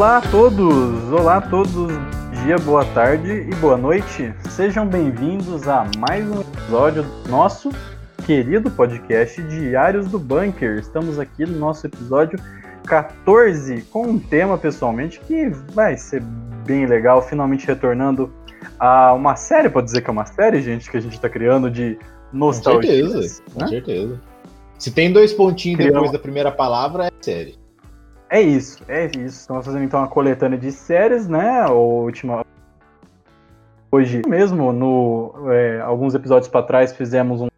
Olá a todos! Olá a todos! Dia, boa tarde e boa noite. Sejam bem-vindos a mais um episódio do nosso querido podcast Diários do Bunker. Estamos aqui no nosso episódio 14 com um tema, pessoalmente, que vai ser bem legal, finalmente retornando a uma série, pode dizer que é uma série, gente, que a gente está criando de nostalgia. Com certeza, né? com certeza. Se tem dois pontinhos Criamos. depois da primeira palavra, é série. É isso, é isso. Estamos fazendo então uma coletânea de séries, né? A última. Hoje mesmo, no, é, alguns episódios para trás, fizemos um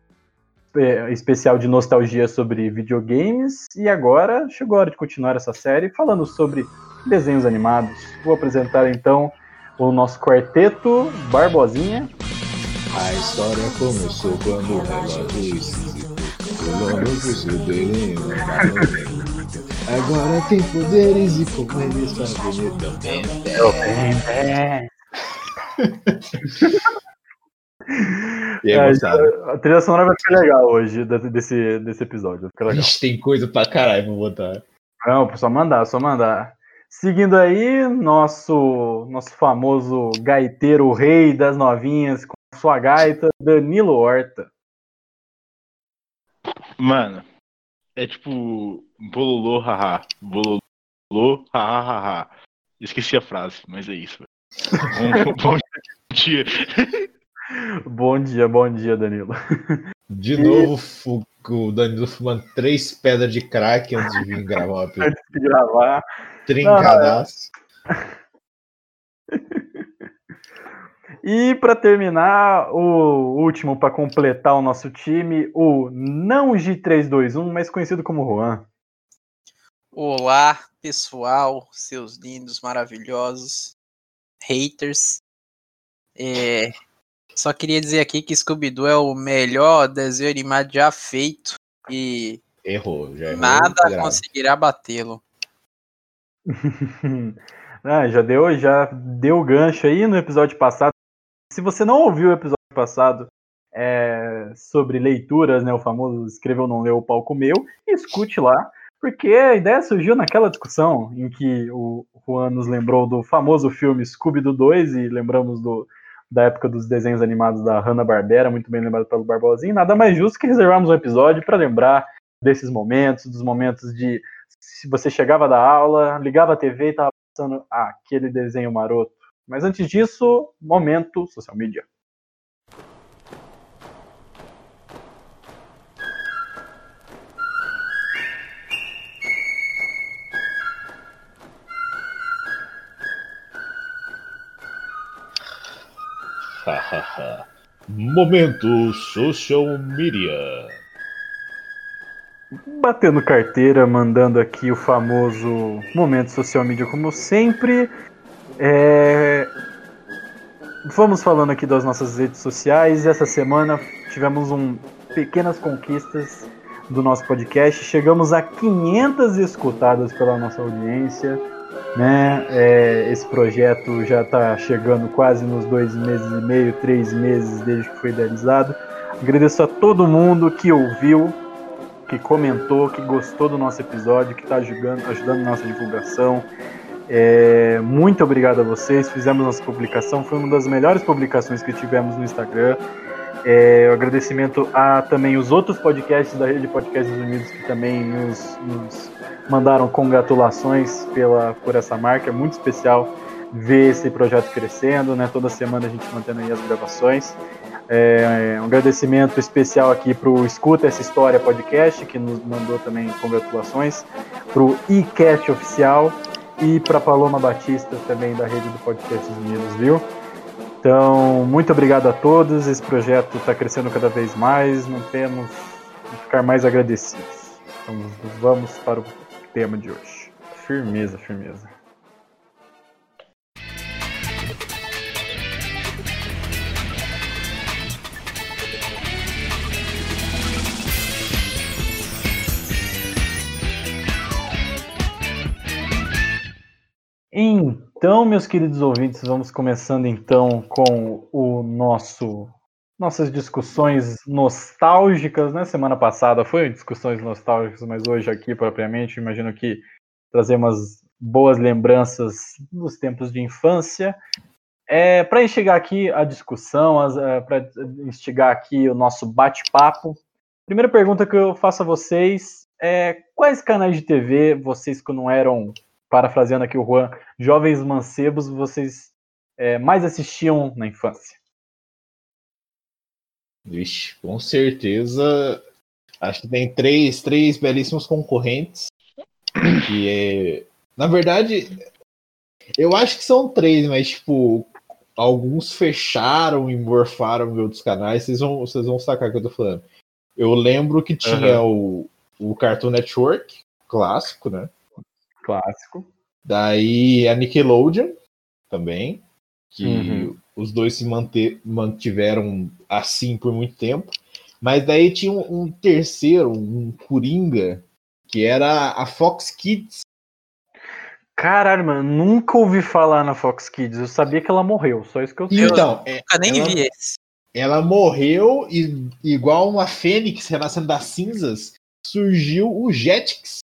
é, especial de nostalgia sobre videogames. E agora chegou a hora de continuar essa série falando sobre desenhos animados. Vou apresentar então o nosso quarteto Barbosinha. A história começou quando o relógio esquisito Agora tem poderes e como ele está bonito também. É. E aí, moçada? a trilha sonora vai ficar legal hoje, de- desse, desse episódio. Vai ficar legal. Ixi, tem coisa pra caralho pra botar. Não, só mandar, só mandar. Seguindo aí, nosso, nosso famoso gaiteiro, o rei das novinhas, com sua gaita, Danilo Horta. Mano, é tipo bololô, haha. Bololô, haha, haha. Esqueci a frase, mas é isso. Bom, bom dia. Bom dia, bom dia, Danilo. De novo, o Danilo fumando três pedras de crack antes de vir gravar. Antes de gravar. Trincadaço. E para terminar, o último para completar o nosso time, o não G321, mais conhecido como Juan. Olá, pessoal, seus lindos, maravilhosos, haters. É, só queria dizer aqui que Scooby-Doo é o melhor desenho animado já feito e Errou, já errou. nada conseguirá batê-lo. Ah, já deu, já deu gancho aí no episódio passado. Se você não ouviu o episódio passado é, sobre leituras, né, o famoso escreveu não leu, o pau comeu, escute lá, porque a ideia surgiu naquela discussão em que o Juan nos lembrou do famoso filme Scooby-Doo 2 e lembramos do, da época dos desenhos animados da Hanna-Barbera, muito bem lembrado pelo Barbosinho. Nada mais justo que reservarmos um episódio para lembrar desses momentos, dos momentos de se você chegava da aula, ligava a TV e tava passando ah, aquele desenho maroto. Mas antes disso, momento social media. Momento social media. Batendo carteira, mandando aqui o famoso momento social media, como sempre. É, Vamos falando aqui das nossas redes sociais. Essa semana tivemos um pequenas conquistas do nosso podcast. Chegamos a 500 escutadas pela nossa audiência. Né? É, esse projeto já está chegando quase nos dois meses e meio, três meses desde que foi idealizado. Agradeço a todo mundo que ouviu, que comentou, que gostou do nosso episódio, que está ajudando, ajudando nossa divulgação. É, muito obrigado a vocês. Fizemos nossa publicação, foi uma das melhores publicações que tivemos no Instagram. É, o agradecimento a também os outros podcasts da Rede Podcasts Unidos que também nos, nos mandaram congratulações pela, por essa marca. É muito especial ver esse projeto crescendo, né? Toda semana a gente mantendo aí as gravações. É, um agradecimento especial aqui para o Escuta Essa História Podcast, que nos mandou também congratulações, para o iCast Oficial e para Paloma Batista, também da Rede do Podcast Unidos, viu? Então, muito obrigado a todos. Esse projeto está crescendo cada vez mais. Não temos de ficar mais agradecidos. Então, vamos para o tema de hoje. Firmeza, firmeza. Então, meus queridos ouvintes, vamos começando então com o nosso nossas discussões nostálgicas, né? Semana passada foi discussões nostálgicas, mas hoje aqui propriamente, imagino que trazer umas boas lembranças dos tempos de infância. É, para instigar aqui a discussão, é, para instigar aqui o nosso bate-papo, primeira pergunta que eu faço a vocês é quais canais de TV vocês que não eram, parafraseando aqui o Juan, jovens mancebos, vocês é, mais assistiam na infância? Vixe, com certeza. Acho que tem três, três belíssimos concorrentes. Que é. Na verdade, eu acho que são três, mas tipo, alguns fecharam e morfaram em outros canais. Vocês vão, vocês vão sacar o que eu tô falando. Eu lembro que tinha uhum. o, o Cartoon Network, clássico, né? Clássico. Daí a Nickelodeon também que uhum. os dois se manter, mantiveram assim por muito tempo. Mas daí tinha um, um, terceiro, um Coringa, que era a Fox Kids. Caralho, mano, nunca ouvi falar na Fox Kids. Eu sabia que ela morreu, só isso que eu sei. Então, eu nunca nem ela, vi esse. Ela morreu e, igual uma fênix renascendo das cinzas, surgiu o Jetix,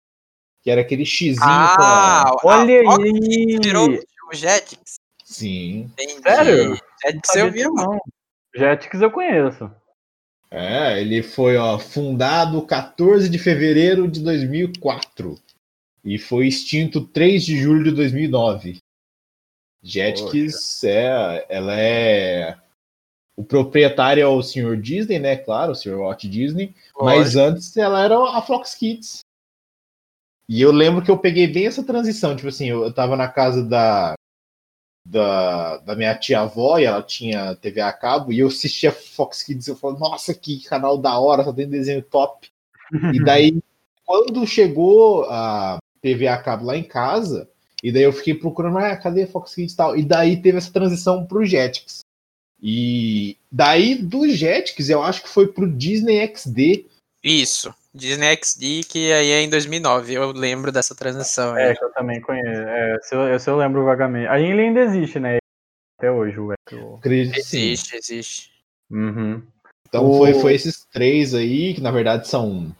que era aquele xizinho ah, com a... Olha aí! Virou o Jetix. Sim. Entendi. Sério? Jetix eu vi, mano. Jetix eu conheço. É, ele foi ó, fundado 14 de fevereiro de 2004 e foi extinto 3 de julho de 2009. Jetix é, ela é o proprietário é o Sr. Disney, né? Claro, o Sr. Walt Disney. Mas antes ela era a Fox Kids. E eu lembro que eu peguei bem essa transição. Tipo assim, eu, eu tava na casa da, da, da minha tia-avó, e ela tinha TV a cabo, e eu assistia Fox Kids, eu falei, nossa, que canal da hora, só tem desenho top. e daí, quando chegou a TV a cabo lá em casa, e daí eu fiquei procurando, ah, cadê Fox Kids e tal? E daí teve essa transição pro Jetix. E daí do Jetix, eu acho que foi pro Disney XD. Isso. Disney XD, que aí é em 2009, eu lembro dessa transição. É, que eu também conheço. É, se, eu, se eu lembro vagamente. Aí ele ainda existe, né? Até hoje, o Acredito Existe, sim. existe. Uhum. Então o... foi, foi esses três aí, que na verdade são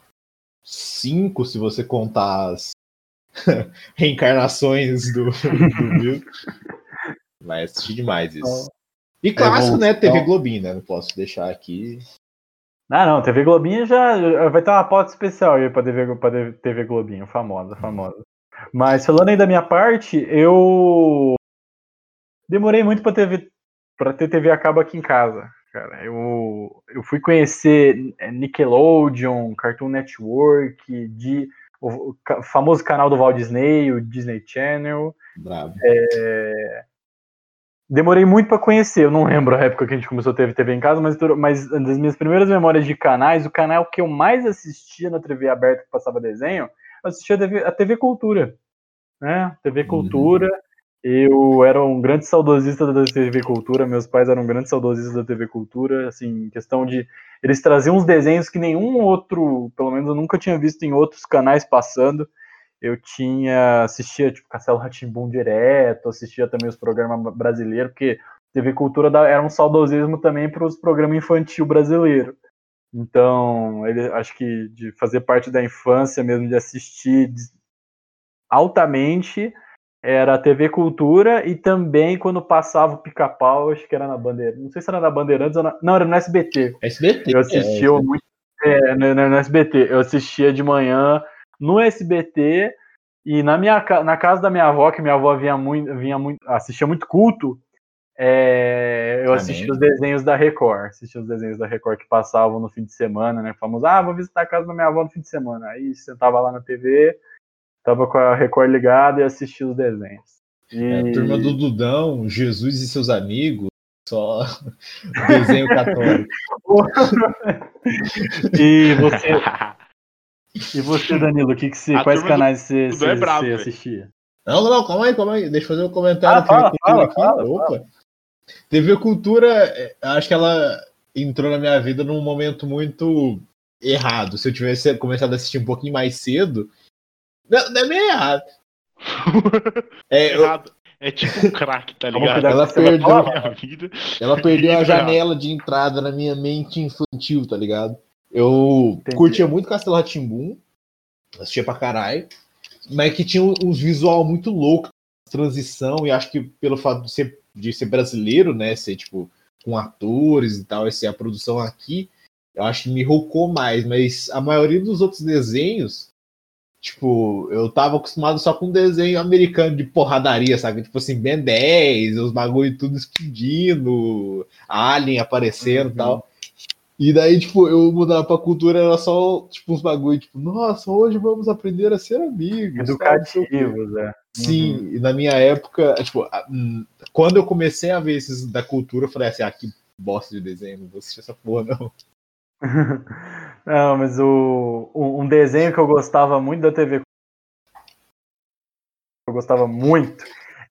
cinco, se você contar as reencarnações do, do Bill. Mas assisti demais isso. E clássico, é né? TV Globinho, né? Não posso deixar aqui. Ah, não, TV Globinho já vai ter uma pauta especial aí pra TV, pra TV Globinho, famosa, famosa. Mas falando aí da minha parte, eu demorei muito pra, TV, pra ter TV a cabo aqui em casa. Cara, eu, eu fui conhecer Nickelodeon, Cartoon Network, de, o, o famoso canal do Walt Disney, o Disney Channel. Bravo. É, Demorei muito para conhecer, eu não lembro a época que a gente começou a ter TV em casa, mas, mas das minhas primeiras memórias de canais, o canal que eu mais assistia na TV aberta que passava desenho, eu assistia a TV, a TV Cultura. Né? TV uhum. Cultura. Uhum. Eu era um grande saudosista da TV Cultura, meus pais eram grandes saudosistas da TV Cultura, assim, questão de eles traziam uns desenhos que nenhum outro, pelo menos eu nunca tinha visto em outros canais passando eu tinha assistia tipo Castelo Ratimbum direto, assistia também os programas brasileiros, porque TV Cultura era um saudosismo também para os programas infantil brasileiro. Então, ele acho que de fazer parte da infância mesmo de assistir altamente era a TV Cultura e também quando passava o Pica-Pau, acho que era na Bandeira, não sei se era na Bandeirantes ou na, não, era no SBT. SBT. Eu assistia é, muito é, no, no SBT. Eu assistia de manhã no SBT e na minha na casa da minha avó, que minha avó vinha muito, vinha muito assistia muito culto, é, eu assistia os desenhos da Record, assistia os desenhos da Record que passavam no fim de semana, né? Famoso, ah, vou visitar a casa da minha avó no fim de semana. Aí sentava lá na TV, tava com a Record ligada e assistia os desenhos. E... É, turma do Dudão, Jesus e seus amigos, só desenho católico. e você E você, Danilo, que que você, quais canais você, você, é bravo, você assistia? Não, não, calma aí, calma aí. Deixa eu fazer um comentário. Ah, fala, fala, fala, Opa. TV Cultura, é, acho que ela entrou na minha vida num momento muito errado. Se eu tivesse começado a assistir um pouquinho mais cedo, não, não é meio errado. é, errado. Eu... É tipo um crack, tá ligado? Ela perdeu, ela perdeu a janela de entrada na minha mente infantil, tá ligado? Eu Entendi. curtia muito Castelo Ratimbum, assistia pra caralho. mas que tinha uns visual muito louco, transição, e acho que pelo fato de ser, de ser brasileiro, né, ser tipo com atores e tal, essa é a produção aqui, eu acho que me rocou mais, mas a maioria dos outros desenhos, tipo, eu tava acostumado só com desenho americano de porradaria, sabe? Tipo assim, Ben 10, os bagulho tudo explodindo, Alien aparecendo e Uhum. tal. E daí, tipo, eu mudava pra cultura, era só, tipo, uns bagulho, tipo, nossa, hoje vamos aprender a ser amigos. Educativos, é. Sim, Uhum. e na minha época, tipo, hum, quando eu comecei a ver esses da cultura, eu falei assim, ah, que bosta de desenho, não vou assistir essa porra, não. Não, mas o, um um desenho que eu gostava muito da TV. Eu gostava muito.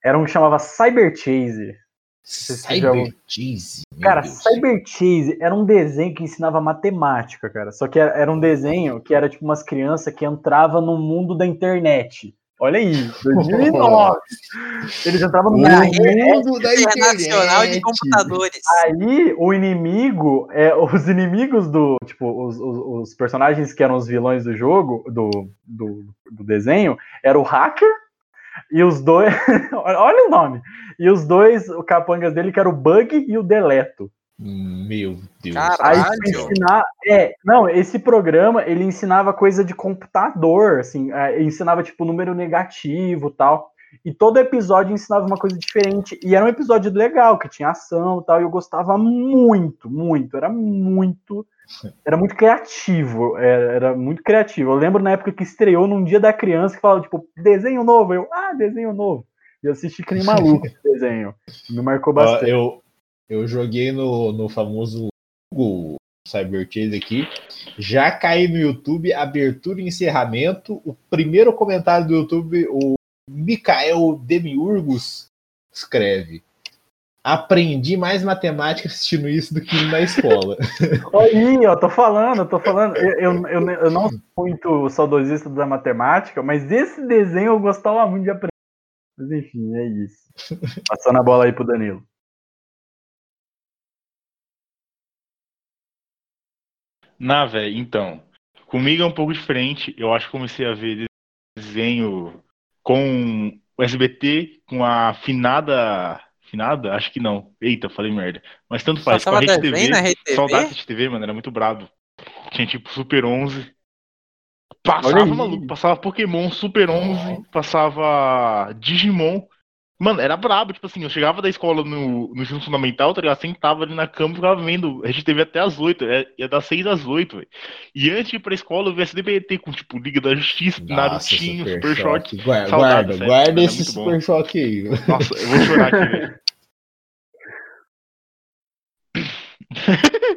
Era um que chamava Cyber Chase. Cyber Cheese, Cara, Deus. Cyber Chase era um desenho que ensinava matemática, cara. Só que era, era um desenho que era tipo umas crianças que entravam no mundo da internet. Olha aí, 2009. Eles entravam no mundo da Internacional de internet. Computadores. Aí o inimigo, é, os inimigos do. Tipo, os, os- os personagens que eram os vilões do jogo, do, do, do desenho, era o hacker e os dois. olha o nome! E os dois o capangas dele, que era o Bug e o Deleto. Meu Deus. Caralho. Aí ensinar. É, não, esse programa ele ensinava coisa de computador, assim, é, ensinava tipo número negativo tal. E todo episódio ensinava uma coisa diferente. E era um episódio legal, que tinha ação e tal. E eu gostava muito, muito. Era muito. Era muito criativo. Era, era muito criativo. Eu lembro na época que estreou num dia da criança que falava, tipo, desenho novo. Eu, ah, desenho novo. E eu assisti que nem maluco esse desenho. Me marcou bastante. eu, eu joguei no, no famoso Google Cyber Chase aqui. Já caí no YouTube, abertura e encerramento. O primeiro comentário do YouTube, o Mikael Demiurgos escreve. Aprendi mais matemática assistindo isso do que na escola. Olha aí, ó, tô falando, tô falando. Eu, eu, eu, eu não sou muito saudosista da matemática, mas esse desenho eu gostava muito de aprender. Mas enfim, é isso. Passando a bola aí pro Danilo. Na, velho, então. Comigo é um pouco diferente. Eu acho que comecei a ver desenho com o SBT, com a finada. Finada? Acho que não. Eita, falei merda. Mas tanto faz. Com a Rede desenho na TV. Rede TV? Saudade da Rede TV, mano. Era muito brabo. Tinha tipo Super 11. Olha Passava, maluco. Passava Pokémon, Super 11. Passava Digimon. Mano, era brabo, tipo assim, eu chegava da escola no, no ensino fundamental, tá ligado? Sentava ali na cama e ficava vendo. A gente teve até às 8, é, ia das 6 às 8, velho. E antes de ir pra escola, eu via SDBT com, tipo, Liga da Justiça, Narutinho, Super, Shot. Guarda, Saudade guarda, guarda esse. Super Choque aí. Nossa, eu vou chorar aqui, velho.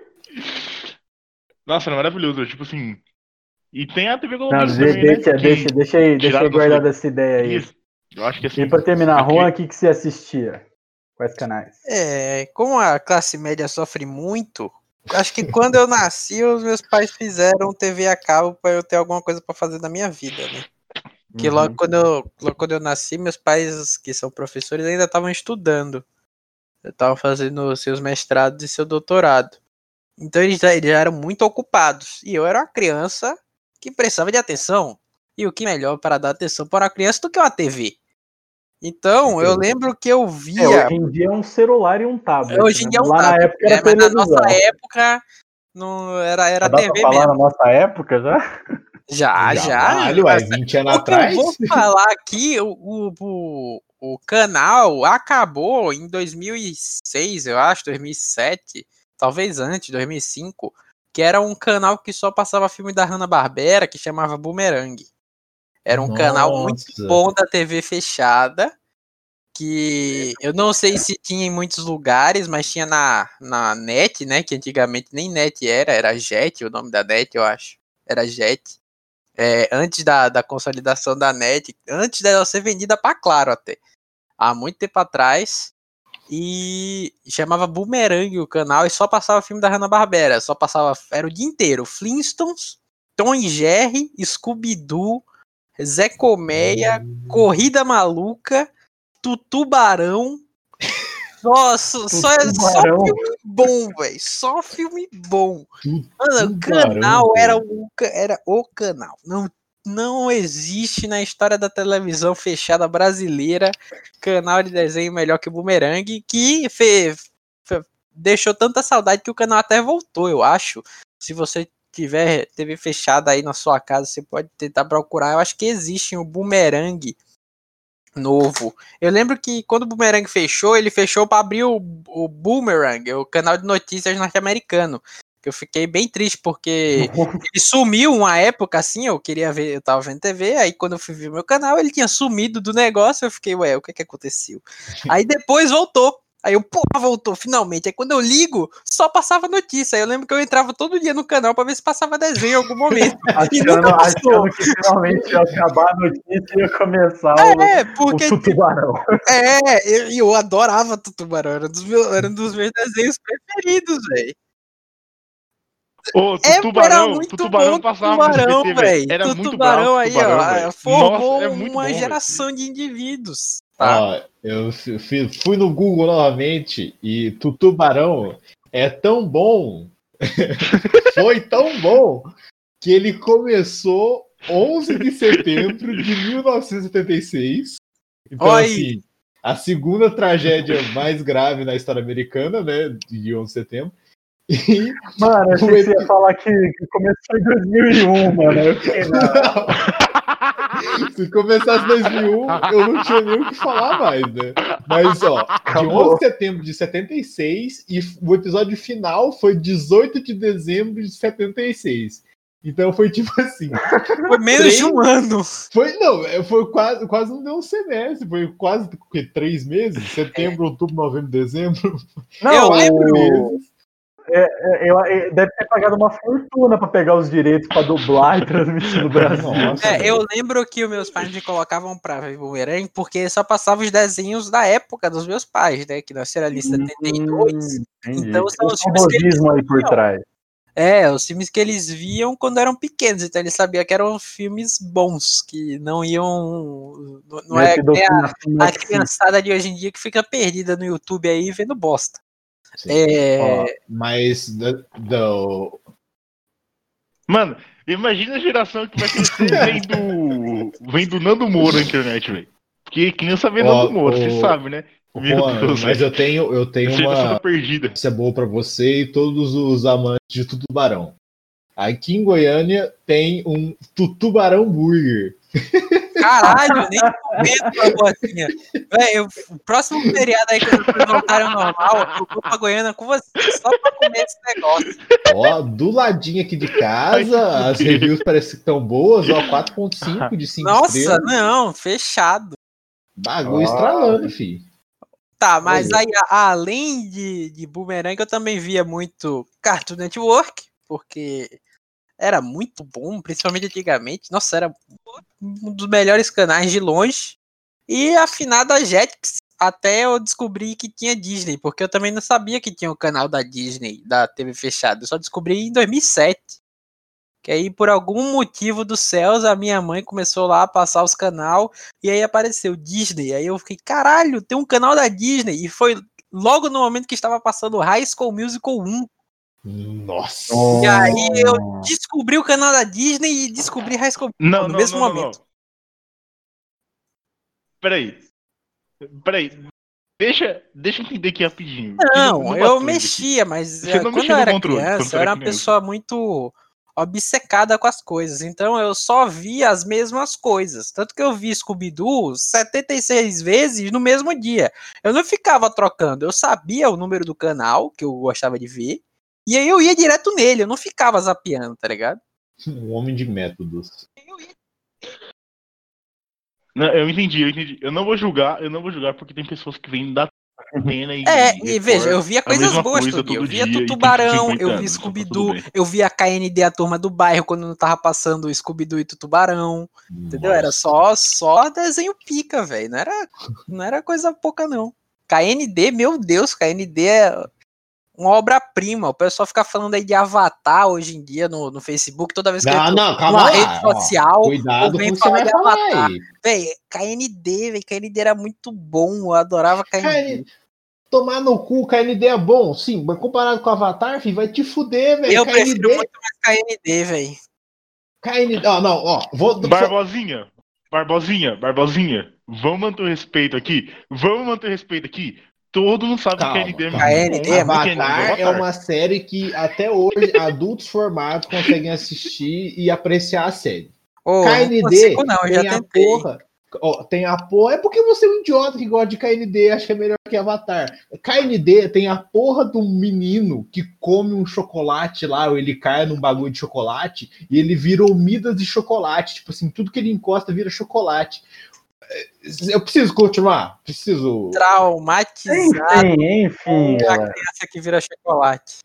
Nossa, era maravilhoso, tipo assim. E tem a TV Globo Não, também, de- né? deixa, deixa, deixa aí, deixa aí guardada essa ideia aí. Isso. Eu acho que assim. E pra terminar, Juan, o que, que você assistia? Quais canais? É, como a classe média sofre muito, acho que quando eu nasci, os meus pais fizeram TV a cabo para eu ter alguma coisa para fazer da minha vida, né? Que Uhum. logo quando, eu, logo quando eu nasci, meus pais, que são professores, ainda estavam estudando. Estavam fazendo seus mestrados e seu doutorado. Então eles já, eles já eram muito ocupados. E eu era uma criança que precisava de atenção. E o que melhor para dar atenção para uma criança do que uma TV? Então, eu lembro que eu É, via. hoje em dia é um celular e um tablet. Hoje em né? dia é um Lá na tablet, época era né? Mas na nossa época não era, era dá pra TV falar mesmo. na nossa época já? Já, já. Caralho, ué, 20 anos O que eu atrás. vou falar aqui, o, o, o, o canal acabou em 2006, eu acho, 2007, talvez antes, 2005, que era um canal que só passava filme da Hanna-Barbera, que chamava Boomerang. Era um canal muito Nossa. bom da TV fechada, que eu não sei se tinha em muitos lugares, mas tinha na, na net, né, que antigamente nem net era, era Jet, o nome da net, eu acho. Era Jet é, antes da, da consolidação da net, antes dela ser vendida para Claro até, há muito tempo atrás, e chamava Boomerang o canal e só passava filme da Hanna-Barbera, só passava, era o dia inteiro, Flintstones, Tom e Jerry, Scooby-Doo, Zé Colmeia, Corrida Maluca, Tutubarão, nossa, só, é só filme bom, velho, só filme bom. Mano, o canal era o, era o canal. Não, não existe na história da televisão fechada brasileira canal de desenho melhor que o Boomerang, que fe, fe, deixou tanta saudade que o canal até voltou, eu acho. Se você tiver TV fechada aí na sua casa, você pode tentar procurar. Eu acho que existe um Boomerang novo. Eu lembro que quando o Boomerang fechou, ele fechou para abrir o, o Boomerang, o canal de notícias norte-americano. Eu fiquei bem triste porque ele sumiu uma época assim, eu queria ver, eu tava vendo TV, aí quando eu fui ver meu canal, ele tinha sumido do negócio, eu fiquei, ué, o que que aconteceu? Aí depois voltou. Aí eu, porra, voltou, finalmente. Aí quando eu ligo, só passava notícia. Aí eu lembro que eu entrava todo dia no canal pra ver se passava desenho em algum momento. achando, achando que finalmente ia acabar a notícia e ia começar é, o, porque, o tubarão. É, eu, eu adorava Tutubarão, era um dos meus, era um dos meus desenhos preferidos, velho. Ô, É, tubarão, era muito tubarão bom passava Tubarão, no SBT, velho. Era muito Tubarão bravo, aí, tubarão, ó, formou Nossa, é muito uma bom, geração de indivíduos. Tá? Ó, eu fui no Google novamente e tu tubarão é tão bom, foi tão bom, que ele começou 11 de setembro de 1976. Então, Oi. assim, a segunda tragédia mais grave na história americana, né, de 11 de setembro. E Mano, eu achei que você ia falar que, que começou em 2001, mano. Eu fiquei, não. Se começasse 2001, eu não tinha nem o que falar mais, né? Mas, ó, de Acabou. 11 de setembro de 76 e o episódio final foi 18 de dezembro de 76. Então foi tipo assim. Foi menos de um ano. Foi, não, é, foi quase, quase não deu um semestre, foi quase o quê? três meses? Setembro, outubro, novembro, dezembro. Não, Eu lembro. o- é, eu- é, deve ter pagado uma fortuna pra pegar os direitos pra dublar e transmitir no Brasil. Nossa. É, eu lembro que os meus pais me colocavam pra ver Boomerang porque só passava os desenhos da época dos meus pais, né? Que nasceram ali em 72. Hum. Então são os filmes que eles aí por viam. trás. É, os filmes que eles viam quando eram pequenos, então eles sabiam que eram filmes bons, que não iam. Não, não é nem a, a criançada de hoje em dia que fica perdida no YouTube aí vendo bosta. Sim. É, Ó, mas do, do- Mano, imagina a geração que vai crescer vendo, vendo Nando Moura na internet, velho. Porque criança vê Ó, Nando Moura, você sabe, né? Deus, mas eu tenho, eu tenho Essa uma, tá perdida. notícia boa pra você e todos os amantes de tubarão. Aqui em Goiânia tem um tubarão burger. caralho, nem comento a botinha. Véi, o próximo feriado aí que vocês voltarem normal, eu vou pra Goiânia com vocês, só pra comer esse negócio. Ó, do ladinho aqui de casa, as reviews parecem que estão boas, ó, 4.5 de 5 Nossa, estrelas. não, fechado. Bagulho Ó. estralando, fi. Tá, mas Olha. aí, além de, de Boomerang, eu também via muito Cartoon Network, porque era muito bom, principalmente antigamente. Nossa, era um dos melhores canais de longe. E a finada Jetix, até eu descobri que tinha Disney, porque eu também não sabia que tinha o canal da Disney, da TV fechada. Eu só descobri em 2007. Que aí, por algum motivo dos céus, a minha mãe começou lá a passar os canal e aí apareceu Disney. Aí eu fiquei, caralho, tem um canal da Disney. E foi logo no momento que estava passando High School Musical 1. Nossa. E aí eu descobri o canal da Disney e descobri High School Não, no não, mesmo não, não, momento. não. Peraí. Peraí. Deixa, deixa eu entender aqui rapidinho. Que Não, no eu bastante aqui. mexia, mas Você eh, não quando mexia eu era controle, criança, eu era era uma pessoa muito obcecada com as coisas. Então eu só via as mesmas coisas. Tanto que eu vi Scooby-Doo 76 vezes no mesmo dia. Eu não ficava trocando, eu sabia o número do canal que eu gostava de ver. E aí eu ia direto nele, eu não ficava zapeando, tá ligado? Um homem de métodos. Não, eu entendi, eu entendi. Eu não vou julgar, eu não vou julgar porque tem pessoas que vêm da pena e. É, e veja, eu via coisas boas coisa. Eu via dia Tutubarão, 50 eu vi tá Scooby-Doo, eu via a KND, a turma do bairro, quando não tava passando o Scooby-Doo e Tutubarão. Entendeu? Era Nossa. só, só desenho pica, velho. Não era, não era coisa pouca, não. KND, meu Deus, KND é uma obra-prima. O pessoal fica falando aí de Avatar hoje em dia no, no Facebook, toda vez que Não, eu não, calma numa lá, rede ó. social, Cuidado ou vem falar de Avatar. aí. velho, KND, velho, KND era muito bom, eu adorava KND. KN... Tomar no cu, KND é bom, sim, mas comparado com o Avatar, filho, vai te fuder, velho. Eu KND, prefiro muito mais KND, velho. KND. Ó, não, ó. Vou, Barbosinha, Barbosinha, Barbosinha, vamos manter o respeito aqui? Vamos manter o respeito aqui? Todo mundo sabe Calma, que KND é calma. muito KND bom. é Avatar é uma série que até hoje adultos formados conseguem assistir e apreciar a série. Ô, KND não consigo não, tem a tentei. porra. ó, tem a porra. É porque você é um idiota que gosta de KND, acho que é melhor que Avatar. KND tem a porra do menino que come um chocolate lá, ou ele cai num bagulho de chocolate e ele vira Midas de chocolate. Tipo assim, tudo que ele encosta vira chocolate. É, Eu preciso continuar? Preciso. Traumatizado Enfim, enfim. a galera. criança que vira chocolate.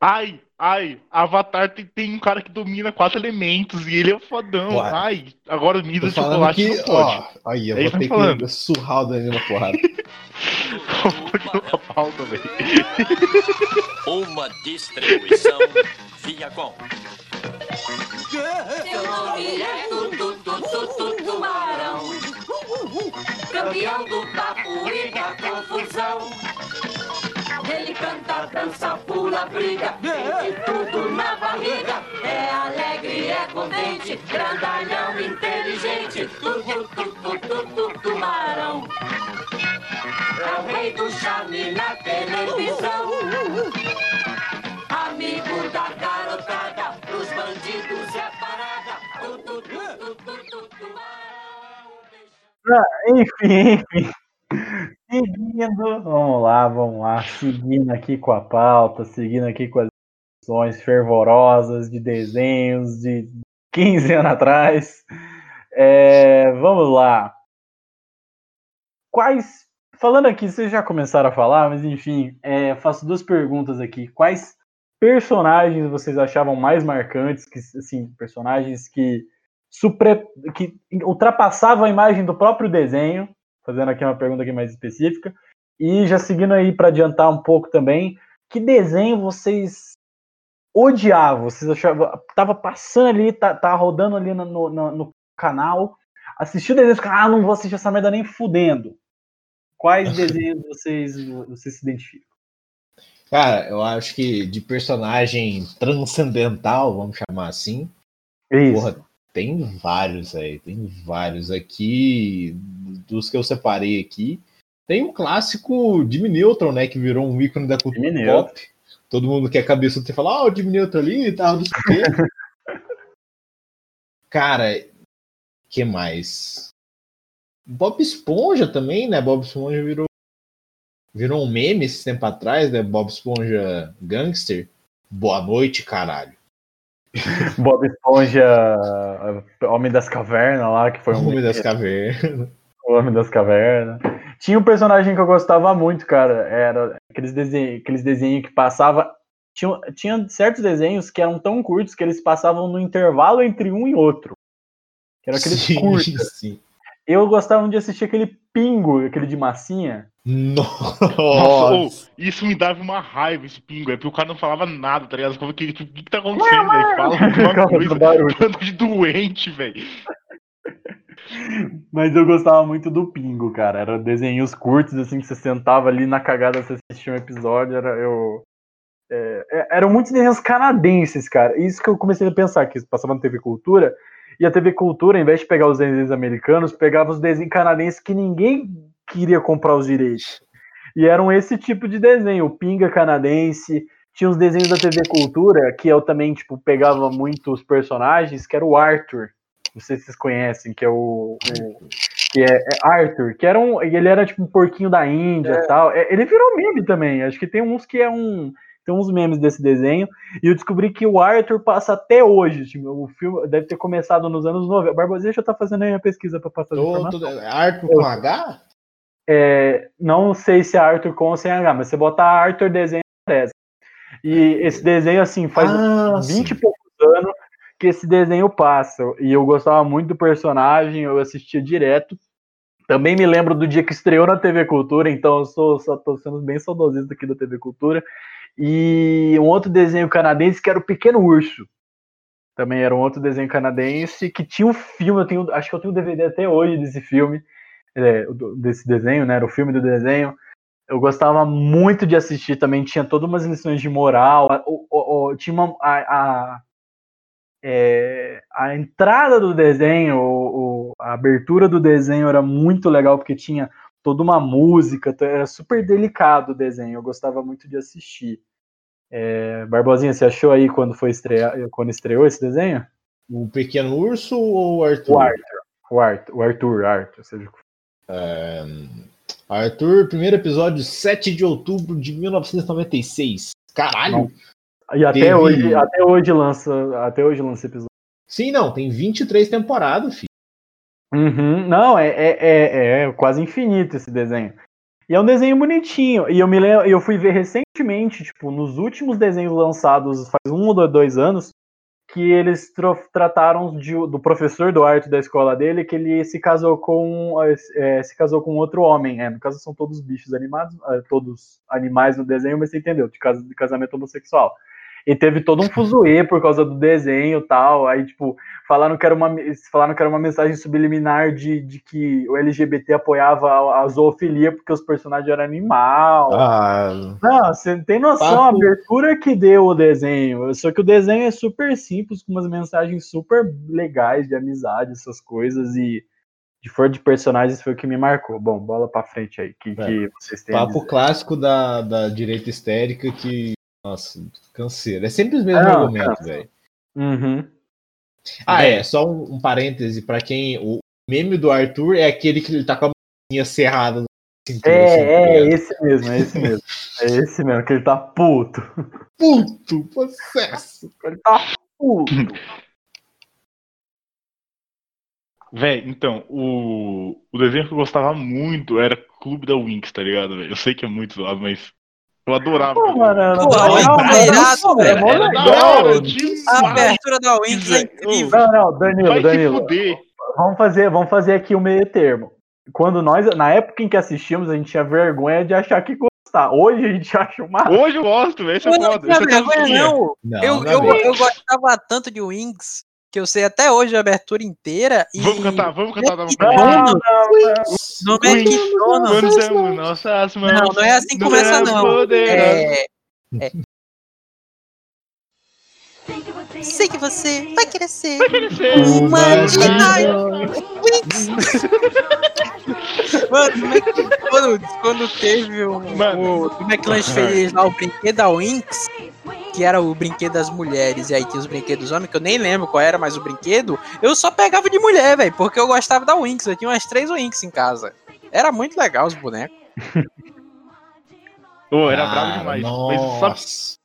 Ai, ai, Avatar tem, tem um cara que domina quatro elementos e ele é o fodão. Ué. Ai, agora de falando chocolate que, não pode. ó, aí eu É vou ter falando. que surrar o Danilo na porrada. Pauta. Uma distribuição Viacom. Seu nome é Tutu, Tutu, Tutu, Tubarão. Campeão do papo e da confusão. Ele canta, dança, pula, briga, tem tudo na barriga. É alegre, é contente, grandalhão, inteligente. Tutu, tutu, tutu. É o rei do charme na televisão. Amigo da garotada, Enfim, enfim. Seguindo, vamos lá, vamos lá. Seguindo aqui com a pauta, seguindo aqui com as discussões fervorosas de desenhos de 15 anos atrás. É, vamos lá. Quais. Falando aqui, vocês já começaram a falar, mas enfim, é, faço duas perguntas aqui. Quais personagens vocês achavam mais marcantes? Que, assim, personagens que, supre, que ultrapassavam a imagem do próprio desenho? Fazendo aqui uma pergunta aqui mais específica. E já seguindo aí para adiantar um pouco também, que desenho vocês odiavam? Vocês achavam. Tava passando ali, tá, tá rodando ali no, no, no canal, assistiu o desenho e ah, não vou assistir essa merda nem fudendo. Quais desenhos vocês, vocês se identificam? Cara, eu acho que de personagem transcendental, vamos chamar assim, Isso. porra, tem vários aí, tem vários aqui, dos que eu separei aqui. Tem um clássico Jimmy Neutron, né, que virou um ícone da cultura Jimmy pop. Todo mundo que é cabeça tem fala, ah, o Jimmy Neutron ali e tal, não sei. Cara, que mais? Bob Esponja também, né? Bob Esponja virou virou um meme esse tempo atrás, né? Bob Esponja Gangster. Boa noite, caralho. Bob Esponja, Homem das Cavernas lá, que foi um Homem das Cavernas. O Homem das Cavernas. Tinha um personagem que eu gostava muito, cara. Era aqueles desenhos, aqueles desenhos que passava. Tinha, tinha certos desenhos que eram tão curtos que eles passavam no intervalo entre um e outro. Que eram aqueles Sim, curtos. sim. Eu gostava de assistir aquele pingo, aquele de massinha. Nossa, Nossa. ô, isso me dava uma raiva, esse pingo, é porque o cara não falava nada, tá ligado? Eu falava, O que, que, que tá acontecendo, velho? Fala alguma coisa. Bando de doente, velho. Mas eu gostava muito do pingo, cara. Era desenhos curtos, assim, que você sentava ali na cagada, você assistia um episódio, era eu. é, é, eram muitos desenhos canadenses, cara. Isso que eu comecei a pensar, que passava na TV Cultura, e a TV Cultura, em vez de pegar os desenhos americanos, pegava os desenhos canadenses que ninguém queria comprar os direitos. E eram esse tipo de desenho, o Pinga canadense, tinha os desenhos da TV Cultura, que eu também, tipo, pegava muito os personagens, que era o Arthur. Não sei se vocês conhecem, que é o. o- que é, é Arthur, que era um. Ele era tipo um porquinho da Índia e tal. É, ele virou meme também. Acho que tem uns que é um. Tem uns memes desse desenho. E eu descobri que o Arthur passa até hoje. Tipo, o filme deve ter começado nos anos 90. Barbosa, eu estar fazendo aí a pesquisa para passar as Tô- tô- Arthur com H? É, não sei se é Arthur com ou sem H, mas você botar Arthur desenho aparece. E esse desenho, assim, faz Ah, 20 sim. e poucos anos que esse desenho passa. E eu gostava muito do personagem, eu assistia direto. Também me lembro do dia que estreou na TV Cultura, então eu sou, só tô sendo bem saudosista aqui da TV Cultura. E um outro desenho canadense que era o Pequeno Urso. Também era um outro desenho canadense que tinha um filme, eu tenho, acho que eu tenho um DVD até hoje desse filme, é, desse desenho, né? Era o filme do desenho. Eu gostava muito de assistir também, tinha todas umas lições de moral. a- o- o- o- tinha uma, a, a, é, a entrada do desenho, o- o- a abertura do desenho era muito legal, porque tinha toda uma música, era super delicado o desenho, eu gostava muito de assistir. É, Barbosinha, você achou aí quando foi estrear, quando estreou esse desenho? O Pequeno Urso ou o Arthur? O Arthur, o Arthur, o Arthur, Arthur, seja for. Arthur, primeiro episódio, 7 de outubro de 1996. Caralho! E até Teve- hoje, até hoje lança, até hoje lança episódio. Sim, não, tem 23 temporadas, filho. Uhum, Não, é, é, é, é quase infinito esse desenho. E é um desenho bonitinho. E eu me lembro, eu fui ver recentemente, tipo, nos últimos desenhos lançados faz um ou dois anos, que eles trataram de- do professor do arte da escola dele, que ele se casou com é, se casou com outro homem. É, no caso são todos bichos animados, é, todos animais no desenho, mas você entendeu, de casamento homossexual. E teve todo um fuzuê por causa do desenho e tal. Aí, tipo, falaram que era uma, falaram que era uma mensagem subliminar de, de que o LGBT apoiava a, a zoofilia porque os personagens eram animal. Ah, Não, você tem noção a Papo. abertura que deu o desenho. Só que o desenho é super simples, com umas mensagens super legais de amizade, essas coisas. E de for de personagens foi o que me marcou. Bom, bola pra frente aí. que, que vocês têm? a papo clássico da, da direita histérica que. Nossa, canseiro. É sempre os mesmos Não, argumentos, velho. Uhum. Ah, é, só um, um parêntese pra quem. O meme do Arthur é aquele que ele tá com a mãozinha cerrada na cintura. assim, tá É, é, esse mesmo, é esse mesmo. É esse mesmo, que ele tá puto. Puto, processo. Ele tá puto. Véi, então, o, o desenho que eu gostava muito era Clube da Winx, tá ligado, velho? Eu sei que é muito zoado, mas eu adorava. Pô, mano, Pô, é mó Era da legal. hora, A demais. abertura da Winx é incrível. Não, não, Danilo, Vai se Danilo. fuder. Vamos fazer, vamos fazer aqui o meio termo. Quando nós, na época em que assistimos, a gente tinha vergonha de achar que gostar. Hoje a gente acha uma. Hoje eu gosto, velho. Esse é não é não. Não, Eu, eu, é eu gostava tanto de Wings que eu sei até hoje a abertura inteira. E... Vamos cantar, vamos cantar. Vamos Não, cantar. não, não. Não é nossas mãos. Não, não é assim que começa, nosso não. poder. É, Sei que você que você vai crescer. Crescer. Uma Jedi. Mano, como é que, quando, quando teve o, Mano. o do McLanche fez lá o brinquedo da Winx, que era o brinquedo das mulheres, e aí tinha os brinquedos dos homens, que eu nem lembro qual era mais o brinquedo, eu só pegava de mulher, velho, porque eu gostava da Winx, eu tinha umas três Winx em casa. Era muito legal os bonecos. Ô, era Ah, bravo demais. Mas sabe, Nossa.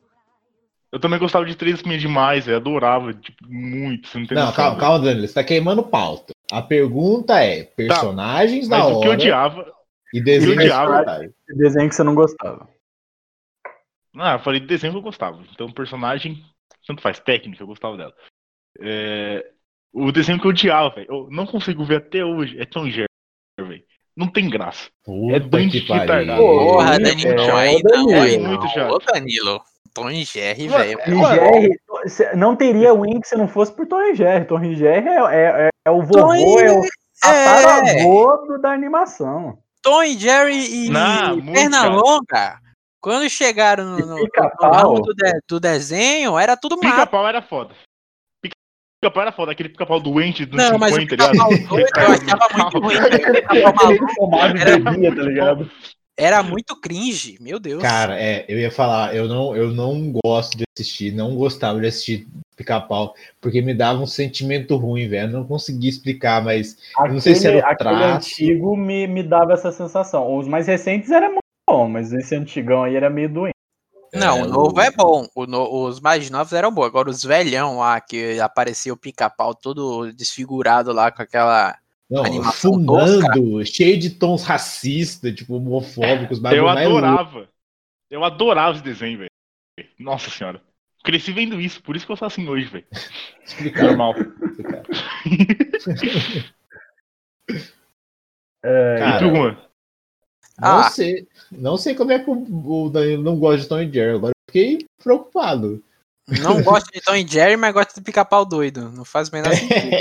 eu também gostava de três comidas demais, velho. Adorava, tipo, muito. Você não tem Não, noção, calma, calma, Danilo. Você tá queimando pauta. A pergunta é: personagens da Mas hora o que eu odiava. e desenhos eu odiava-. Desenho que você não gostava. Ah, eu falei de desenho que eu gostava. Então, personagem, tanto faz, técnica, eu gostava dela. É, O desenho que eu odiava, velho. Eu não consigo ver até hoje. É Tom Jerry, velho. Não tem graça. Puta É pariu. retardado. Porra, é, Danilo, é, aí ô, não, aí não. Muito chato. Ô, Danilo, Tom e Jerry, velho. Não teria Wink se não fosse por Tom e Jerry. Tom e Jerry é, é, é- é o vovô, Tom é o É, do- da animação. Tom e Jerry e Não, Pernalonga, quando chegaram no, no, no Pica-Pau. ramo do, de- do desenho, era tudo mato. Pica-pau era foda. Pica-pau era foda. Aquele pica-pau doente do Não, mas o 50, tá pica-pau doido eu achava muito ruim. Tomado Era- tá ligado? Era muito cringe, meu Deus. Cara, é, eu ia falar, eu não, eu não gosto de assistir, não gostava de assistir pica-pau, porque me dava um sentimento ruim, velho. Eu não conseguia explicar, mas Aquele, não sei se era o aquele traço. antigo me, me dava essa sensação. Os mais recentes era muito bom, mas esse antigão aí era meio doente. Não, É, o novo o- é bom. O no- os mais novos eram bons. Agora os velhão lá, que aparecia o pica-pau todo desfigurado lá com aquela. não, animação fumando, cheio de tons racistas, tipo, homofóbicos, Eu adorava. Eu adorava esse desenho, velho. Nossa senhora. Cresci vendo isso, por isso que eu sou assim hoje, velho. Explicar, Normal. explicar. É, E Cara? Não Ah. sei, não sei como é que o, Danilo não gosta de Tom e Jerry. Agora eu fiquei preocupado. Não gosto de Tom e Jerry, mas gosto de pica-pau doido. Não faz o menor sentido.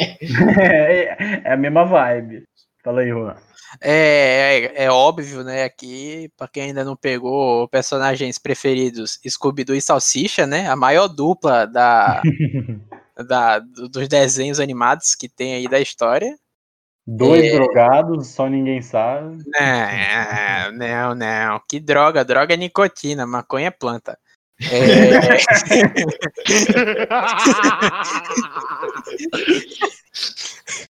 é, é a mesma vibe. Fala aí, Juan. É, é, é óbvio, né? Aqui, pra quem ainda não pegou personagens preferidos, Scooby-Doo e Salsicha, né? A maior dupla da, da, do- dos desenhos animados que tem aí da história. Dois É. drogados, só ninguém sabe. Não, não, não. Que droga, droga é nicotina, maconha é planta. É,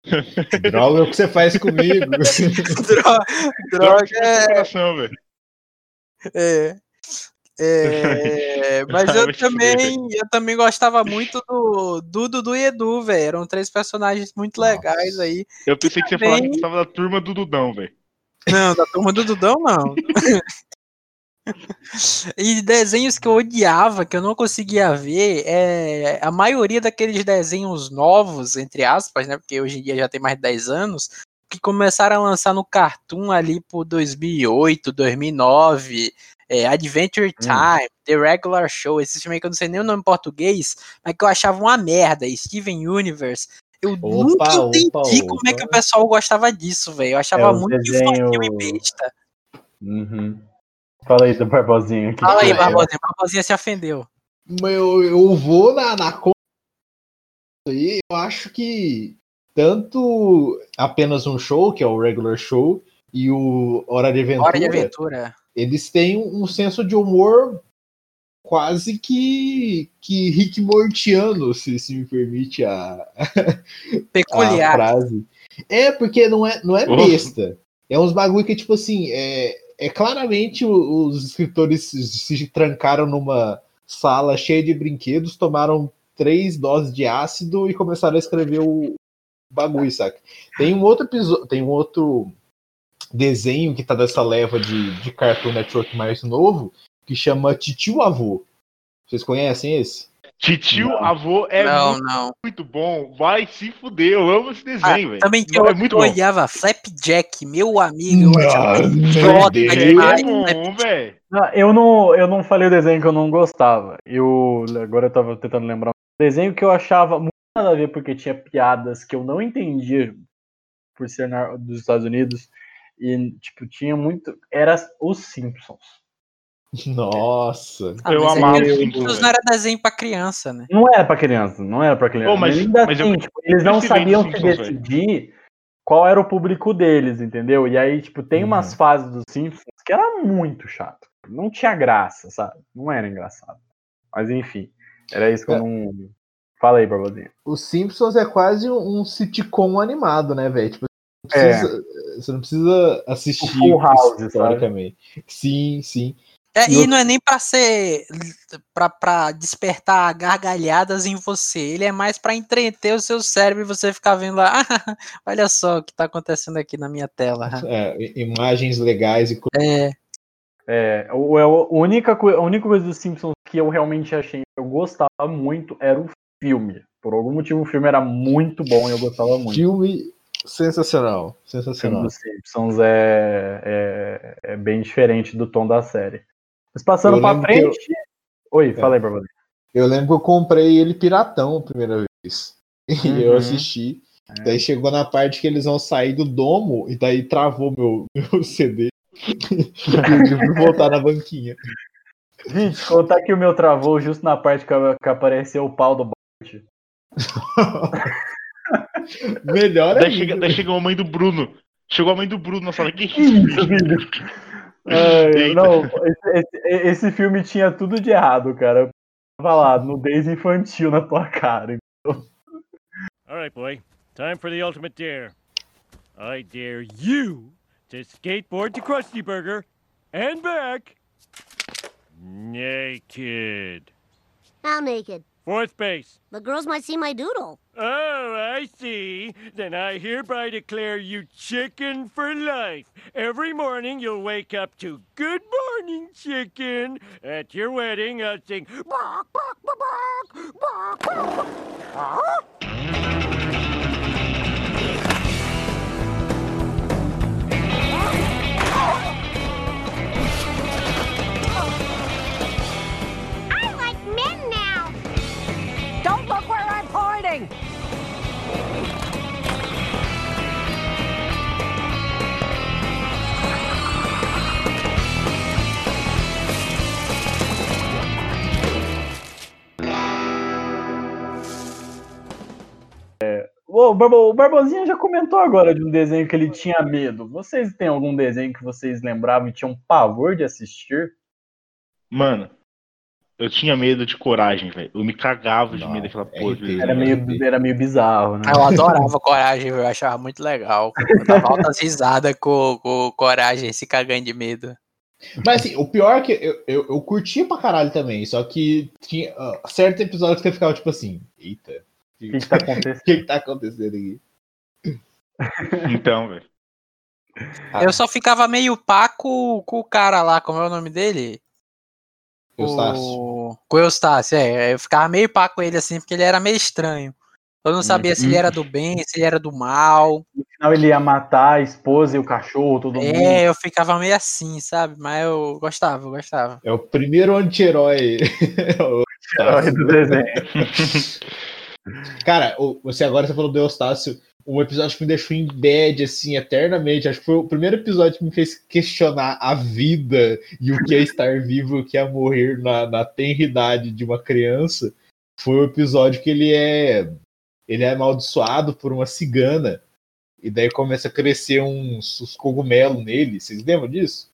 Droga é o que você faz comigo. dro- droga é. coração, velho. É. É, mas eu também, eu também gostava muito do, do Dudu e Edu, velho. Eram três personagens muito legais aí. Eu pensei que você ia falar que também- gostava da turma do Dudão, velho. Não, da turma do Dudão, não. e desenhos que eu odiava, que eu não conseguia ver, é a maioria daqueles desenhos novos, entre aspas, né? Porque hoje em dia já tem mais de 10 anos, que começaram a lançar no Cartoon ali por 2008, 2009. É, Adventure Time, The Regular Show, esse filme aí que eu não sei nem o nome em português, mas que eu achava uma merda, Steven Universe. Eu nunca entendi opa, como é que o opa. pessoal gostava disso, velho. Eu achava É, muito infantil e besta. Uhum. Fala aí do Barbosinho. que Fala aí, que é? Barbosinha. Barbosinha se ofendeu. Eu, eu vou na, na conta aí, eu acho que tanto apenas um show, que é o regular show, e o Hora de Aventura, Hora de aventura. Eles têm um senso de humor quase que, que Rick Mortiano, se, se me permite a, a Peculiar. frase. É, porque não é, não é Oh. besta. É uns bagulho que, tipo assim, é, é claramente os escritores se, se trancaram numa sala cheia de brinquedos, tomaram três doses de ácido e começaram a escrever o bagulho, saca? Tem um outro episódio, tem um outro desenho que tá dessa leva de, de Cartoon Network mais novo, que chama Titio Avô. Vocês conhecem esse? Titio Não. avô é não, muito, não. muito bom. Vai se fuder. Eu amo esse Ah, desenho, velho. também que Não, eu, é muito eu bom. odiava Flapjack, meu amigo. Eu achava demais. é bom, velho. Não, eu, não, eu não falei o desenho que eu não gostava. Eu, agora eu tava tentando lembrar. Um desenho que eu achava muito nada a ver, porque tinha piadas que eu não entendia por ser na- dos Estados Unidos. E, tipo, tinha muito. Era os Simpsons. Nossa. Ah, Eu é amava os Simpsons, não era desenho pra criança, né? Não era pra criança, não era pra criança. Mas- mas ainda mas eu assim, tipo, eles não sabiam se Simpsons, decidir qual era o público deles, entendeu? E aí, tipo, tem umas Uhum. fases dos Simpsons que era muito chato. Não tinha graça, sabe? Não era engraçado. Mas enfim, era isso que eu É. não. Fala aí, Barbosinha. Os Simpsons é quase um sitcom animado, né, velho? Tipo, não É. precisa- Você não precisa assistir Full House, sabe? historicamente. Sim, sim. É, E e não é nem pra ser. Pra, pra despertar gargalhadas em você. Ele é mais pra entreter o seu cérebro e você ficar vendo lá. "Ah, olha só o que tá acontecendo aqui na minha tela. É, imagens legais e co- É, É, o, a, única, a única coisa dos Simpsons que eu realmente achei que eu gostava muito era o filme. Por algum motivo o filme era muito bom e eu gostava muito. filme sensacional. Sensacional. dos Simpsons é, é, é bem diferente do tom da série. Mas passando lembro que eu- frente. Oi, fala aí pra você. Eu lembro que eu comprei ele piratão a primeira vez. E Uhum. eu assisti. Daí chegou na parte que eles vão sair do domo e daí travou meu, meu CD. e eu tive voltar na banquinha. Gente, contar que o meu travou justo na parte que, que apareceu o pau do Bart. Melhor Daí ainda. chega, daí chega a mãe do Bruno. Chegou a mãe do Bruno na sala. Que isso, filho. Não, esse, esse- esse filme tinha tudo de errado, cara. Tava lá, nudez infantil na tua cara. All right, boy. Time for the ultimate dare. I dare you to skateboard to Krusty Burger and back naked. How naked? Fourth base. The girls might see my doodle. Oh, I see. Then I hereby declare you chicken for life. Every morning you'll wake up to Good Morning Chicken. At your wedding, I'll sing. "Bark, bark, bark, bark, bark, bark." I vem! É, o, Barbosinha já comentou agora de um desenho que ele tinha medo. Vocês têm algum desenho que vocês lembravam e tinham pavor de assistir? Mano, eu tinha medo de coragem, velho. Eu me cagava de Não, medo daquela é porra. Velho. Era meio, era meio bizarro, né? Eu adorava coragem, eu achava muito legal. Eu dava altas risadas com, com coragem, se cagando de medo. Mas assim, o pior é que eu, eu, eu curtia pra caralho também, só que tinha ah, certo episódio que você ficava tipo assim, eita, O que, que tá o acontecendo? que, que tá acontecendo aqui? Então, velho. Ah. Eu só ficava meio pá com, com o cara lá, como é o nome dele? Eustácio. O... Com o Eustácio, é. Eu ficava meio pá com ele assim, porque ele era meio estranho. Eu não sabia se ele era do bem, se ele era do mal. No final ele ia matar a esposa e o cachorro, todo mundo. É, eu ficava meio assim, sabe? Mas eu gostava, eu gostava. É o primeiro anti-herói. Herói do desenho. Cara, você agora você falou do Eustácio, um episódio que me deixou em bad, assim, eternamente. Acho que foi o primeiro episódio que me fez questionar a vida e o que é estar vivo e o que é morrer na, na tenridade de uma criança. Foi o episódio que ele é ele é amaldiçoado por uma cigana. E daí começa a crescer uns, uns cogumelos nele. Vocês lembram disso?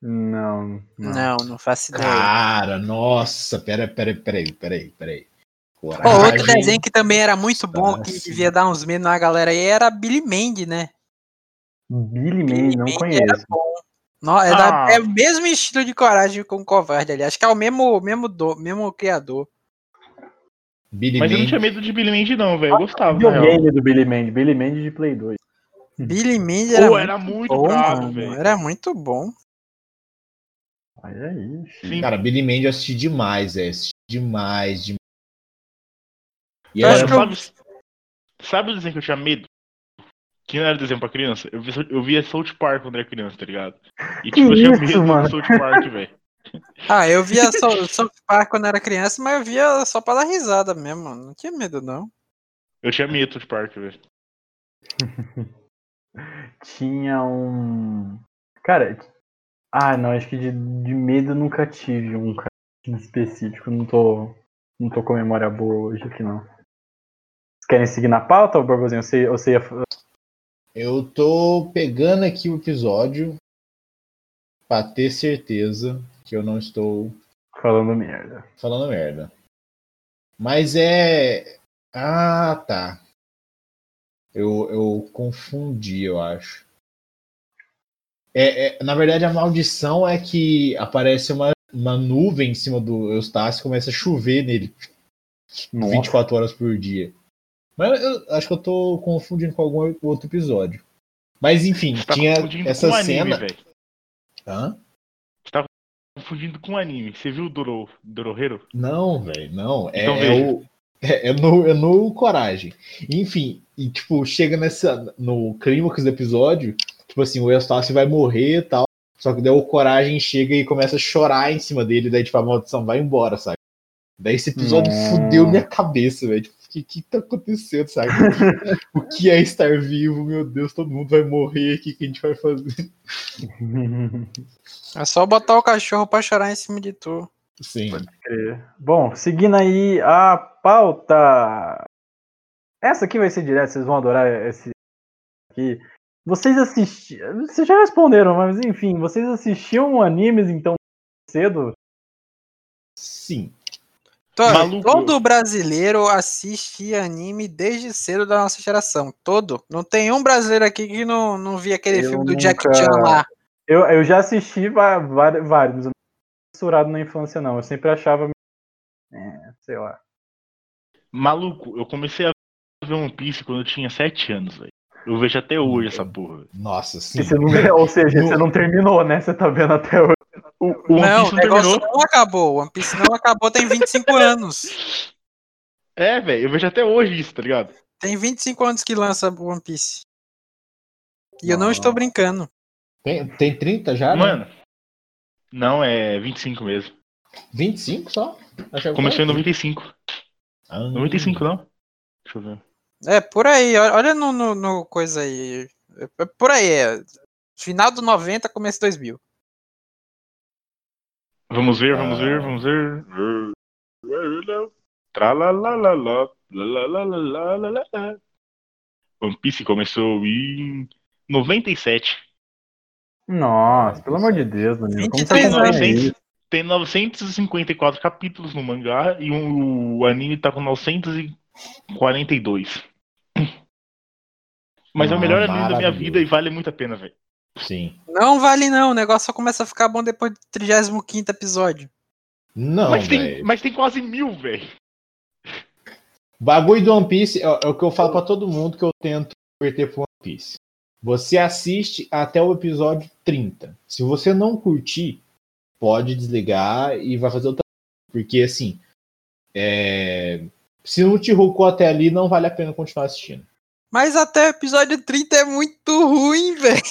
Não, não. Não, não faço ideia. Cara, nossa, pera, pera, peraí, peraí, peraí. Pô, outro Coragem. desenho que também era muito bom, que Nossa. devia dar uns medos na galera aí, era Billy Mandy, né? Billy Mandy, não Mandy conheço. era bom. No- é, da- Ah. é o mesmo estilo de coragem com o covarde ali. Acho que é o mesmo, mesmo, do, mesmo criador. Billy Mas eu não Mandy. tinha medo de Billy Mandy, não, velho. Eu gostava. real. Videogame do Billy Mandy, Billy Mandy de Play 2. Billy Mandy era, muito era muito bom, brabo, mano. velho. Era muito bom. Olha aí, filho. Sim. Cara, Billy Mandy eu assisti demais, é. Assisti demais, demais. E Eu era, que sabe, sabe o desenho que eu tinha medo? Que não era desenho pra criança? Eu via, eu via South Park quando era criança, tá ligado? E Que tipo, eu tinha isso, medo mano? do South Park, velho. Ah, eu via só, só Park quando era criança, mas eu via só pra dar risada mesmo. mano. Não tinha medo, não. Eu tinha medo do South Park, velho. Tinha um. Cara. Ah, não, acho que de, de medo eu nunca tive um cara em específico. Não tô. Não tô com memória boa hoje aqui, não. Vocês querem seguir na pauta, ou Barbosinho? Você, você ia. eu tô pegando aqui o episódio pra ter certeza que eu não estou Falando merda. falando merda. Mas é. Ah, tá. Eu, eu confundi, eu acho. É, é- na verdade, a maldição é que aparece uma, uma nuvem em cima do Eustácio e começa a chover nele Nossa. 24 horas por dia. Mas eu acho que eu tô confundindo com algum outro episódio. Mas enfim, Você tá tinha confundindo essa com anime, cena. velho. Hã? Confundindo com anime. Você viu o Doro, Dorohero? Não, velho, não. É, Então é o, é, é no, é no Coragem. Enfim, e tipo, chega nessa, no clímax do episódio, tipo assim, o Eustácio vai morrer e tal, só que daí o Coragem chega e começa a chorar em cima dele, daí tipo, a maldição vai embora, sabe? Daí esse episódio Nossa. fudeu minha cabeça, velho. Tipo, que, que tá acontecendo, sabe? o que é estar vivo? Meu Deus, todo mundo vai morrer, o que, que a gente vai fazer? É só botar o cachorro pra chorar em cima de tu. Sim. Bom, seguindo aí a pauta. Essa aqui vai ser direta, vocês vão adorar esse aqui. Vocês assistiam. Vocês já responderam, mas enfim, vocês assistiam animes então cedo? Sim. To- Maluco. Todo brasileiro assiste anime desde cedo da nossa geração. Todo. Não tem um brasileiro aqui que não, não via aquele Eu filme do Jack nunca- Chan lá. Eu, eu já assisti vários, mas eu não censurado na infância, não. Eu sempre achava. É, sei lá. Maluco, eu comecei a ver One Piece quando eu tinha 7 anos, velho. Eu vejo até hoje essa porra. Nossa, sim. Você não- ou seja, você não terminou, né? Você tá vendo até hoje. O, o One não, Piece o não negócio terminou. não acabou. O One Piece não acabou, tem 25 anos. É, velho, eu vejo até hoje isso, tá ligado? Tem 25 anos que lança o One Piece. E eu não estou brincando. Tem, tem 30 já? né? Mano. Não, é 25 mesmo. 25 só? Que Começou em era 95. Ah, 95, não? Deixa eu ver. É, por aí. Olha no, no, no coisa aí. É é por aí. É. Final do 90, começo 2000. Vamos ver, vamos Ah. ver, vamos ver. One Piece começou em 97. Nossa, pelo amor de Deus, Danilo. Como você 23 acompanha anos. isso? Tem 954 capítulos no mangá e o, o anime tá com 942. Mas é o Ah, melhor anime da minha vida e vale muito a pena, velho. Sim. Não vale não, o negócio só começa a ficar bom depois do 35 episódio. Não, Mas, tem- mas tem quase mil, velho. Bagulho do One Piece é, é o que eu falo pra todo mundo que eu tento converter pro One Piece. Você assiste até o episódio 30. Se você não curtir, pode desligar e vai fazer outra. Porque assim, é, se não te rocou até ali, não vale a pena continuar assistindo. Mas até o episódio 30 é muito ruim, velho.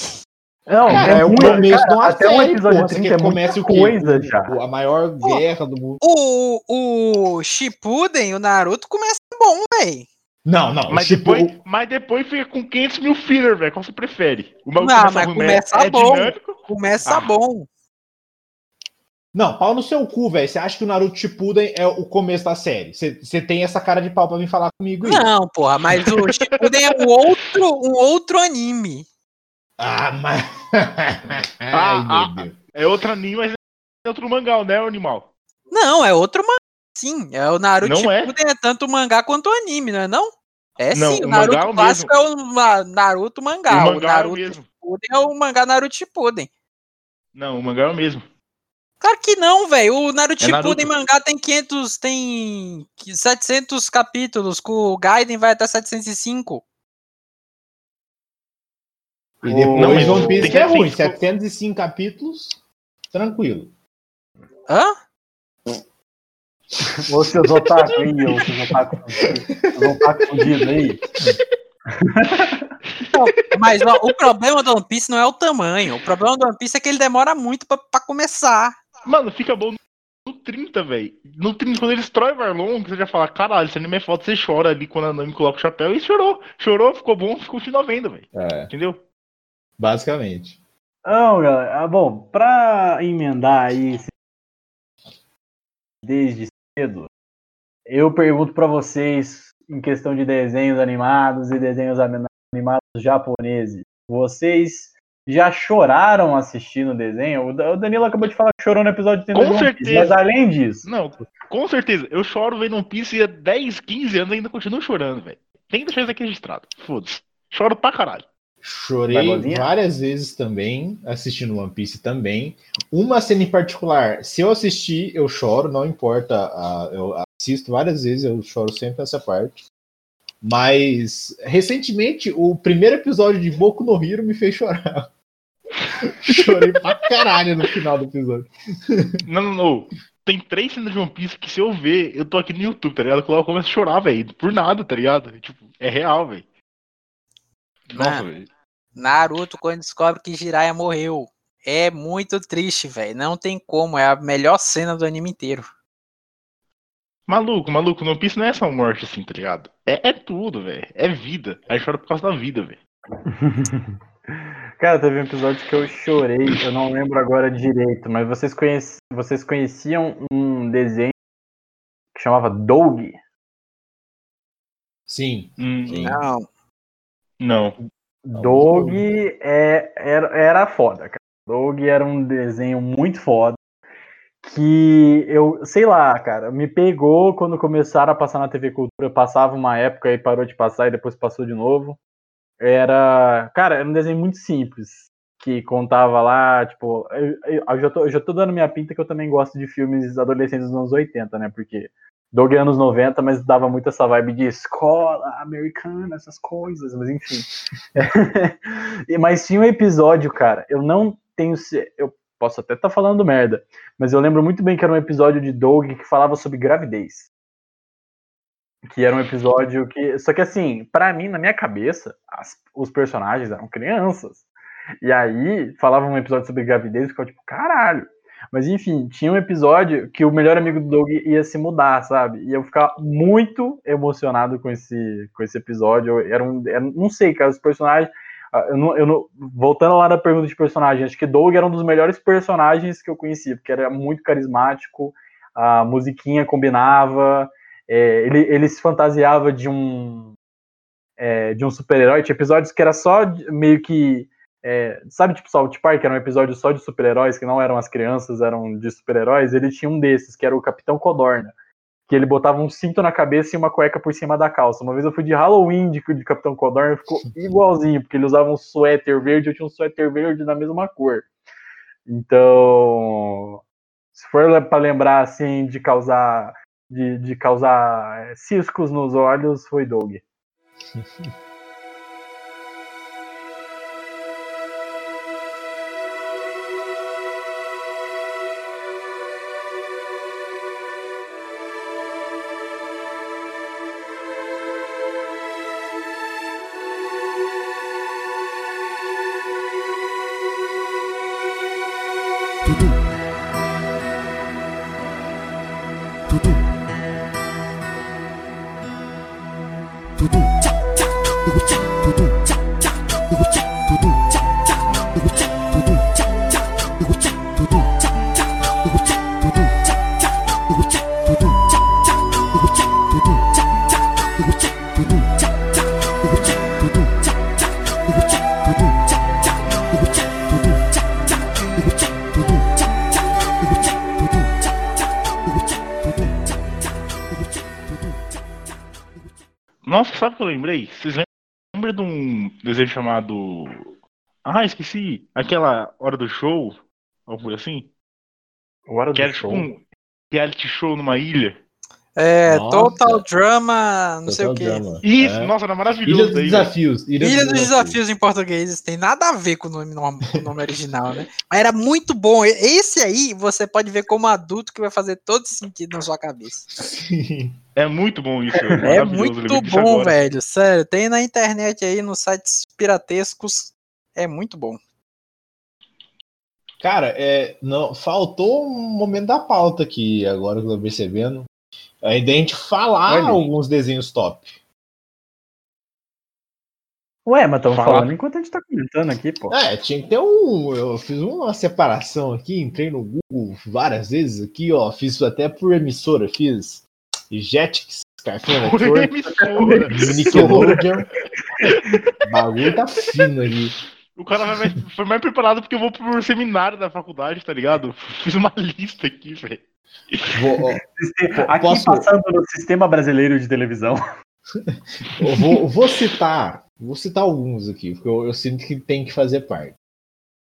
Não, Cara, é é o começo cara, de uma até série, episódio porra. Você 30 quer é muita o quê? coisa já. O- A maior Pô. guerra do mundo. O, o Shippuden, o Naruto, começa bom, velho. Não, não. Mas tipo, depois, mas depois fica com 500 mil filler, velho. Qual você prefere? O Não, começa mas começa é bom. dinâmico. Começa Ah. bom. Não, pau no seu cu, velho. Você acha que o Naruto Shippuden é o começo da série? Você você tem essa cara de pau pra vir falar comigo aí. Não, porra, mas o Shippuden é um outro, um outro anime. Ah, mas. Ai, Ah, meu Deus. É outro anime, mas é outro mangá, né, o animal? Não, é outro mangá. Sim, é o Naruto Não é? Shippuden é. tanto mangá quanto anime, não é não? É Não, sim, o o mangá Naruto é o clássico é o Ma- Naruto mangá. o O, mangá é o Naruto mesmo. Shippuden é o mangá Naruto Shippuden. Não, o mangá é o mesmo. Claro que não, velho. O Naruto É Shippuden Naruto. mangá tem 500, tem 700 capítulos, com o Gaiden vai até 705. E depois Não, mas One Piece que é ruim. 705 705 capítulos, tranquilo. Hã? Ô, seus otaku aí, ô, seus otaku, seus otaku fudidos aí. Mas ó, o problema do One Piece não é o tamanho. O problema do One Piece é que ele demora muito pra, pra começar. Mano, fica bom no 30, velho. No 30, quando ele destrói o Varlong, você já fala, caralho, esse anime é foda, você chora ali quando a Nami coloca o chapéu. E chorou. Chorou, ficou bom, continua vendo, velho. É, Entendeu? Basicamente. Não, galera. Ah, bom, pra emendar aí desde cedo, eu pergunto pra vocês em questão de desenhos animados e desenhos animados japoneses. Vocês já choraram assistindo o desenho? O Da- o Danilo acabou de falar que chorou no episódio 30 Com de Piece, certeza. Mas além disso, Não, com certeza. Eu choro vendo One Piece e há 10, 15 anos ainda continuo chorando, velho. Tem que deixar isso aqui registrado. Foda-se. Choro pra caralho. Chorei várias vezes também, assistindo One Piece também. Uma cena em particular, se eu assistir, eu choro, não importa. eu assisto várias vezes, eu choro sempre nessa parte. Mas, recentemente, o primeiro episódio de Boku no Hero me fez chorar. Chorei pra caralho no final do episódio. Não, não, não. Tem três cenas de One Piece que se eu ver, eu tô aqui no YouTube, tá ligado? Eu começo a chorar, velho. Por nada, tá ligado? Tipo, é real, velho. Nossa, Mano. velho. Naruto, quando descobre que Jiraiya morreu. É muito triste, velho. Não tem como. É a melhor cena do anime inteiro. Maluco, maluco, no Piece não é só morte assim, tá ligado? É, é tudo, velho. É vida. Aí chora por causa da vida, velho. Cara, teve um episódio que eu chorei, eu não lembro agora direito, mas vocês, conhec... vocês conheciam um desenho que chamava Doug? Sim, Hum, Sim. Não. Não. Doug é, era, era foda, cara. Doug era um desenho muito foda. Que eu, sei lá, cara, me pegou quando começaram a passar na TV Cultura. Passava uma época e parou de passar e depois passou de novo. Era. Cara, era um desenho muito simples. Que contava lá, tipo. Eu, eu- eu já, tô, eu já tô dando minha pinta que eu também gosto de filmes adolescentes dos anos 80, né? Porque Doug é anos 90, mas dava muito essa vibe de escola americana, essas coisas, mas enfim. Mas tinha um episódio, cara, eu não tenho. Eu posso até estar falando merda, mas eu lembro muito bem que era um episódio de Doug que falava sobre gravidez. Que era um episódio que. Só que assim, pra mim, na minha cabeça, as- os personagens eram crianças. E aí, falava um episódio sobre gravidez e ficava tipo, caralho. Mas enfim, tinha um episódio que o melhor amigo do Doug ia se mudar, sabe? E eu ficava muito emocionado com esse, com esse episódio. Eu, era um, era- não sei, cara, os personagens. ah, Eu não, eu não- voltando lá da pergunta de personagem, acho que Doug era um dos melhores personagens que eu conhecia, porque era muito carismático, a musiquinha combinava, é, ele, ele se fantasiava de um é, de um super-herói. Tinha episódios que era só meio que. É, sabe, tipo South Park, era um episódio só de super-heróis, que não eram as crianças, eram de super-heróis. Ele tinha um desses, que era o Capitão Codorna. Que ele botava um cinto na cabeça e uma cueca por cima da calça. Uma vez eu fui de Halloween de, de Capitão Codorna, ficou igualzinho, porque ele usava um suéter verde, eu tinha um suéter verde da mesma cor. Então, se for para lembrar assim de causar de, de causar é, ciscos nos olhos, foi Doug. eu lembrei? Vocês lembram de um desenho chamado. Ah, esqueci. Aquela hora do show? Algo assim? Hora Que do era tipo show. um reality show numa ilha. É, Nossa. Total Drama, não sei o Total quê. Drama. Isso, É. nossa, era Ilha maravilhoso. dos daí, velho. Desafios. Ilha dos Desafios em português tem nada a ver com o nome, com o nome original, né? Mas era muito bom. Esse aí você pode ver como adulto que vai fazer todo sentido na sua cabeça. É muito bom isso. É eu muito bom, agora. velho. Sério, tem na internet aí, nos sites piratescos. É muito bom. Cara, é, não, faltou um momento da pauta aqui, agora que eu tô percebendo. Ainda a gente falar Olha alguns desenhos top. Ué, mas estamos Fala. falando enquanto a gente tá comentando aqui, pô. É, tinha que ter um. Eu fiz uma separação aqui, entrei no Google várias vezes aqui, ó. Fiz até por emissora, fiz Jetix, Cartoon Por Network, emissora. Nickelodeon. O bagulho tá fino aqui. O cara foi mais preparado porque eu vou pro seminário da faculdade, tá ligado? Fiz uma lista aqui, velho. Vou, ó, Aqui posso- passando no sistema brasileiro de televisão. eu vou, vou citar. Vou citar alguns aqui, porque eu, eu sinto que tem que fazer parte.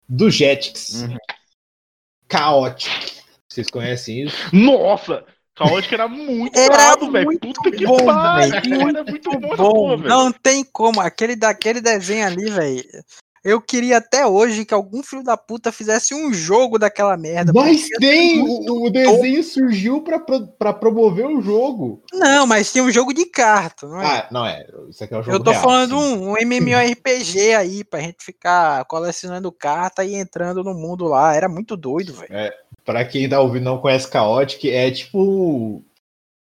Do Jetix. Uhum. Chaotic. Vocês conhecem isso? Nossa! Caótico era muito Era brabo, velho. muito Puta que bom, pariu. Era muito bom, Bom, velho. não tem como. Aquele daquele desenho ali, velho. Eu queria até hoje que algum filho da puta fizesse um jogo daquela merda. Mas tem! O, o desenho surgiu pra, pro- pra promover o jogo. Não, mas tinha um jogo de carta, não é? Ah, não é. Isso aqui é um jogo Eu tô real, falando sim. um, um MMORPG aí, pra gente ficar colecionando carta e entrando no mundo lá. Era muito doido, velho. Pra quem tá ouvindo não conhece Chaotic, é tipo.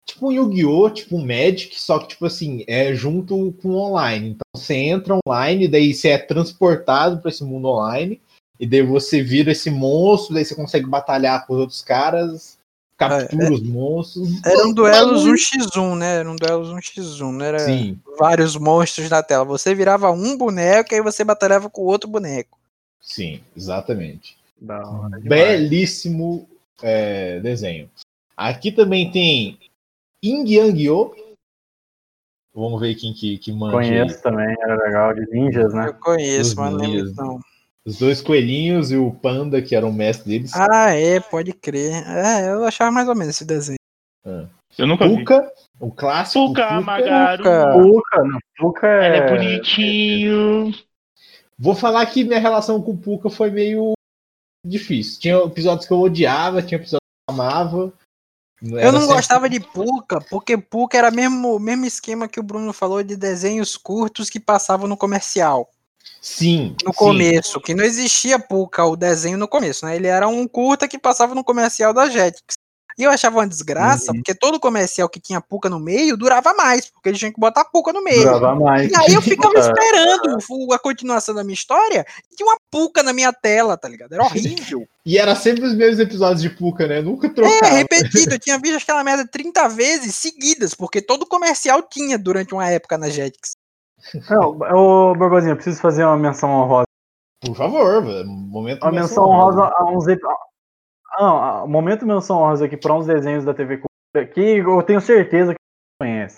Tipo um Yu-Gi-Oh!, tipo um Magic, só que, tipo assim, é junto com online. Então você entra online, daí você é transportado pra esse mundo online, e daí você vira esse monstro, daí você consegue batalhar com os outros caras, captura os monstros. Eram duelos Bagulho. 1x1, né? Eram duelos 1x1, não era Sim, vários monstros na tela. Você virava um boneco e aí você batalhava com o outro boneco. sim, exatamente. Da hora. Belíssimo é, desenho. Aqui também tem Yin Yang Yo. Vamos ver quem que, que manja aí. Conheço também, era legal, de ninjas, né? Eu conheço, Os mas não lembro ninjas. não. Os dois coelhinhos e o panda, que era o mestre deles. Ah, é, pode crer. É, eu achava mais ou menos esse desenho. Eu nunca vi. Puka, o clássico. Puka, Puka. Magaru. Puka. Não. Puka Ele é... é bonitinho. Vou falar que minha relação com o Puka foi meio difícil. Tinha episódios que eu odiava, tinha episódios que eu amava. Eu não gostava de Puka, porque Puka era mesmo o mesmo esquema que o Bruno falou de desenhos curtos que passavam no comercial. Sim. No sim. começo, que não existia Puka, o desenho no começo, né? Ele era um curta que passava no comercial da Jetix. E eu achava uma desgraça, Uhum. porque todo comercial que tinha Puka no meio durava mais, porque eles tinham que botar Puka no meio. Durava mais. E aí eu ficava É. esperando a continuação da minha história e tinha uma Puka na minha tela, tá ligado? Era horrível. E era sempre os mesmos episódios de Puka, né? Nunca É, trocava. repetido. Eu tinha visto aquela merda 30 vezes seguidas, porque todo comercial tinha durante uma época na Jetix. Ô, Borbozinho, eu preciso fazer uma menção honrosa. Por favor, velho. Momento Uma menção honrosa a uns. ep- Não, momento menção honrosa aqui para uns desenhos da TV Cultura que eu tenho certeza que você conhece.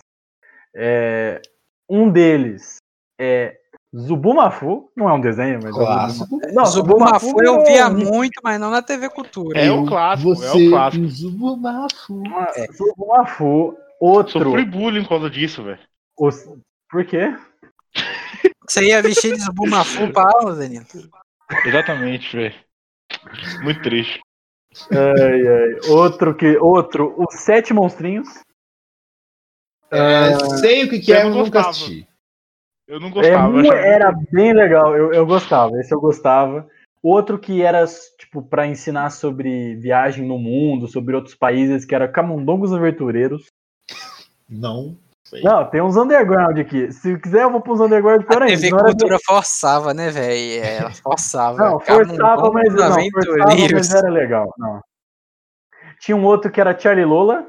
É, um deles é Zubumafu, não é um desenho, mas Clássico. é um Não, Zubumafu eu é via um- muito, mas não na TV Cultura. É o clássico, é Você, o clássico. Zubumafu. É. Zubumafu, outro. Sofri bullying por causa disso, velho. Os... Por quê? Você ia vestir de Zubumafu pra aula, Danilo? Exatamente, velho. Muito triste. Ai, ai. Outro que. Outro, os Sete Monstrinhos. É, sei o que, que eu é, mas nunca gostava. assisti. Eu não É, gostava. eu mu- achava era bem legal, eu, eu gostava, esse eu gostava. Outro que era, tipo, para ensinar sobre viagem no mundo, sobre outros países, que era Camundongos Aventureiros. Não. Sei. Não, tem uns underground aqui. Se quiser, eu vou pros underground pior A ainda. TV Não, era- Cultura forçava, né, velho? Ela forçava. não forçava, mas, não, forçava, Aventureiros. mas era legal. Não. Tinha um outro que era Charlie Lola.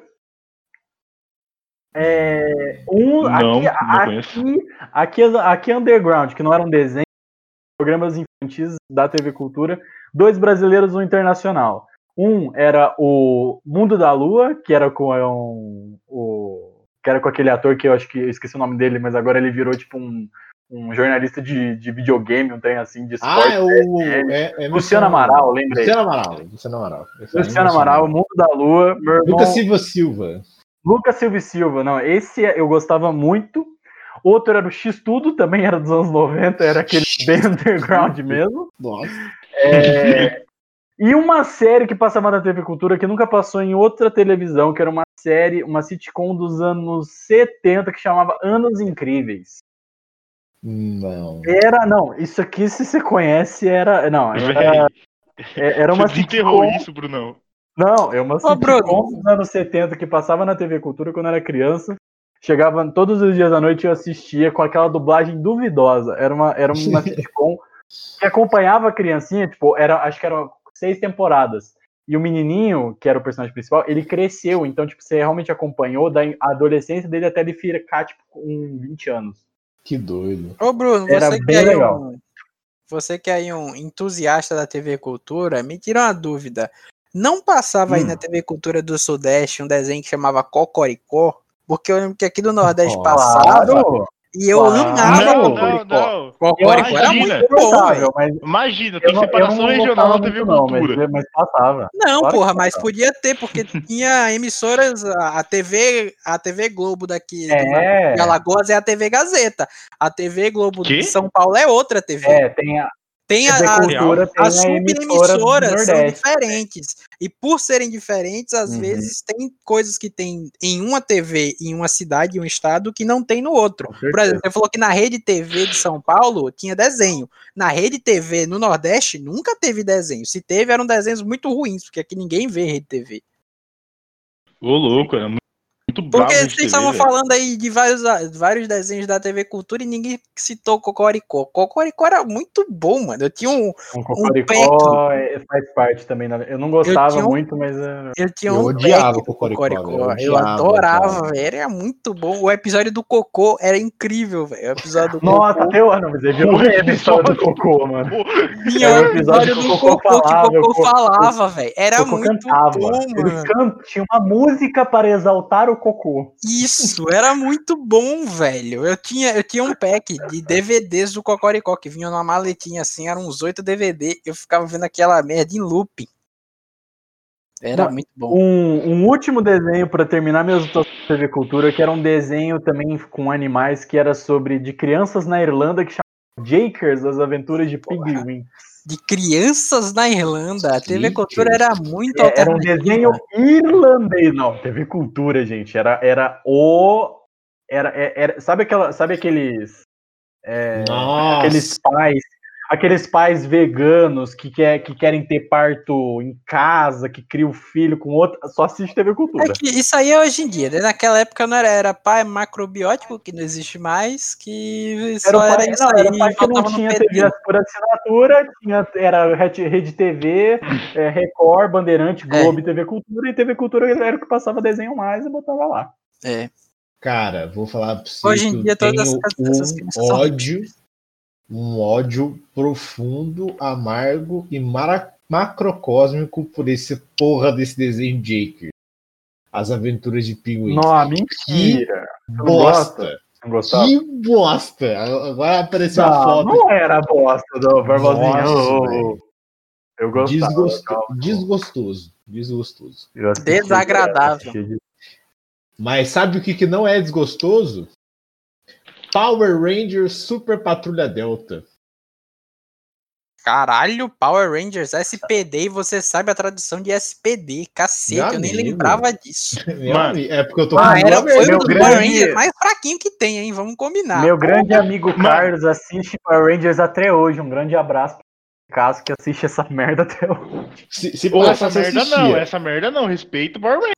É, um, Não, aqui, não aqui, aqui, aqui é underground, que não era um desenho, programas infantis da TV Cultura, dois brasileiros um internacional. Um era o Mundo da Lua, que era com um, o que era com aquele ator que eu acho que eu esqueci o nome dele, mas agora ele virou tipo um, um jornalista de, de videogame, um trem assim de Ah, esporte. é o. É, é Luciano Amaral, lembrei. Luciano Amaral. Luciano Amaral. É Luciano Amaral, Mundo da Lua, meu irmão. Lucas Silva Silva. Lucas Silva e Silva, não, esse eu gostava muito. Outro era o X Tudo, também era dos anos 90, era aquele bem underground mesmo. Nossa. É, e uma série que passava na TV Cultura que nunca passou em outra televisão, que era uma série, uma sitcom dos anos 70 que chamava Anos Incríveis. Não. Era, não, isso aqui se você conhece era, não, era, é- era uma você desenterrou sitcom, isso, Brunão. Não, é uma Ô, sitcom dos anos 70 que passava na TV Cultura quando era criança. Chegava todos os dias à noite e eu assistia com aquela dublagem duvidosa. Era uma, era uma sitcom que acompanhava a criancinha, tipo, era, acho que eram seis temporadas. E o menininho, que era o personagem principal, ele cresceu. Então, tipo, você realmente acompanhou da adolescência dele até ele ficar, tipo, com 20 anos. Que doido. Ô, Bruno, Era você que, bem é aí legal. um, você que é aí um entusiasta da TV Cultura, me tira uma dúvida. Não passava aí Hum. na TV Cultura do Sudeste um desenho que chamava Cocoricó? Porque eu lembro que aqui do Nordeste Claro! e eu claro. amava Não, não, Cocoricó. não. Cocoricó era Imagina. muito bom, velho. Imagina, eu tem não, separação não regional na TV não, Cultura. mas, mas passava. Não, Claro que porra, mas podia ter, porque tinha emissoras, a TV, a TV Globo daqui É. de Alagoas é a TV Gazeta. A TV Globo Quê? de São Paulo é outra TV. É, tem a Tem a, TV a- Cultura, as a do subemissoras são diferentes. E por serem diferentes, às Uhum. vezes tem coisas que tem em uma TV, em uma cidade, em um estado, que não tem no outro. Por exemplo, você falou que na rede TV de São Paulo tinha desenho. Na rede TV no Nordeste nunca teve desenho. Se teve, eram desenhos muito ruins, porque aqui ninguém vê rede TV. Ô, louco, era muito, muito bravo Porque vocês estavam falando aí de vários, vários desenhos da TV Cultura e ninguém citou Cocoricó. Cocoricó era muito bom, mano. Eu tinha um, Um Cocoricó é, faz parte também. né? Eu não gostava tinha um- muito, mas era... eu tinha Eu um odiava o Cocoricó, eu Eu adorava, velho. Era muito bom. O episódio do Cocô era incrível, velho. O episódio do Nossa, Cocô. até o ano, mas ele virou meme a história do Cocô, mano. Tinha o o episódio episódio do o Cocô falava, o Cocô o falava, velho. Era o Cocô muito cantava. bom, Ele mano. can... tinha uma música para exaltar o Cocô. Isso, era muito bom, velho. Eu tinha, eu tinha um pack de DVDs do Cocoricó que vinha numa maletinha assim, eram uns oito DVD. Eu ficava vendo aquela merda em looping. Era Não, muito bom. Um, um último desenho para terminar de TV Cultura, que era um desenho também com animais, que era sobre de crianças na Irlanda, que chamava Jakers, as aventuras de Pigwin. De crianças na Irlanda, a TV Cultura era muito É, era um desenho irlandês, não, TV Cultura, gente, era, era o... Era, é- era, sabe, aquela, sabe aqueles... é, aqueles pais aqueles pais veganos que, quer, que querem ter parto em casa, que cria o filho com outro, só assiste TV Cultura. É que isso aí é hoje em dia, né? Naquela época não era, era pai macrobiótico, que não existe mais, que só Era o pai, era isso não, aí. era o pai que não tinha. TV por assinatura, tinha, era Rede TV, é, Record, Bandeirante, Globo e TV Cultura, e TV Cultura era o que passava desenho mais e botava lá. É. Cara, vou falar pra você Hoje em dia, todas essas- essas um crianças são ódio, um ódio profundo, amargo e macrocósmico por esse porra desse desenho Jaker. As Aventuras de Pinguim. Não, mentira. Você não Bosta. gosta? Gostava? Que bosta! Agora apareceu a Não, foto. não era bosta do Barbosinha. Eu gostava. Desgosto- calma. desgostoso. Desgostoso. Desagradável. de- Mas sabe o que, que não é desgostoso? Power Rangers Super Patrulha Delta. Caralho, Power Rangers SPD, e você sabe a tradução de SPD. Cacete, Meu eu nem amigo. lembrava disso. Mano. é porque eu tô Ah, falando era, foi meu um grande- Power Rangers mais fraquinho que tem, hein? Vamos combinar. Meu grande amigo Mano. Carlos assiste Power Rangers até hoje. Um grande abraço Caso que assiste essa merda até hoje. Se, se Ô, passa, essa você merda assistia. não, essa merda não. Respeito o Power Rangers.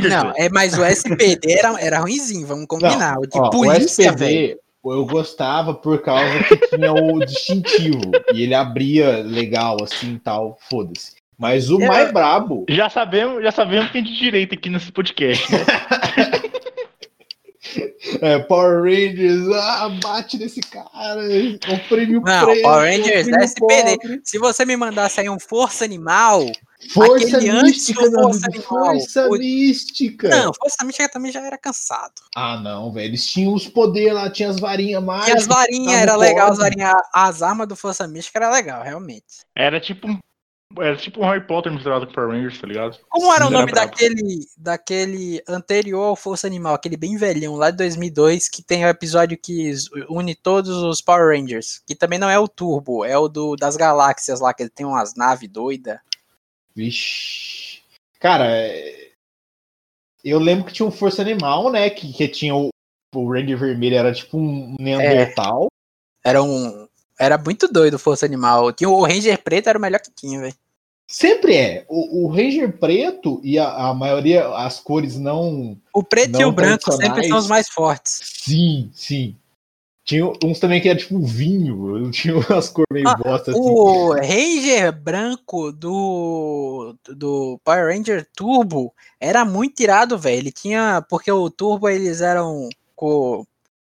Não, é, mas o SPD era, era ruimzinho, vamos combinar. o de Ó, polícia, o velho. SPD eu gostava por causa que tinha o distintivo e ele abria legal assim e tal, foda-se. Mas o É. mais brabo, Já sabemos, já sabemos quem é de direita aqui nesse podcast, né? é Power Rangers, ah, bate nesse cara, o prêmio Não, preto, Power Rangers prêmio SPD. pobre. Se você me mandasse aí um Força Animal. Força Aquele mística, meu Força. Força mística. Não, Força Mística também já era cansado. Ah, não, velho. Eles tinham os poderes lá, tinha as varinhas E mágicas. as varinhas era legal, as varinhas, as armas do Força Mística era legal, realmente. Era tipo um. Era tipo um Harry Potter misturado com Power Rangers, tá ligado? Como era o nome brabo. daquele, daquele anterior ao Força Animal, aquele bem velhão, lá de 2002, que tem o episódio que une todos os Power Rangers, que também não é o Turbo, é o do, das galáxias lá, que ele tem umas naves doidas. Vixe. Cara, é- eu lembro que tinha um Força Animal, né? Que, que tinha o, o Ranger Vermelho, era tipo um Neandertal. Era um... Era muito doido o Força Animal. Tinha o Ranger Preto, era o melhor que tinha, velho. Sempre é. O, o Ranger Preto e a, a maioria, as cores não. O preto e Não o branco sempre são os mais fortes. Sim, sim. Tinha uns também que era tipo vinho. Tinha umas cores meio Ah, bosta assim. O Ranger branco do, do Power Ranger Turbo era muito irado, velho. Ele tinha. Porque o Turbo eles eram com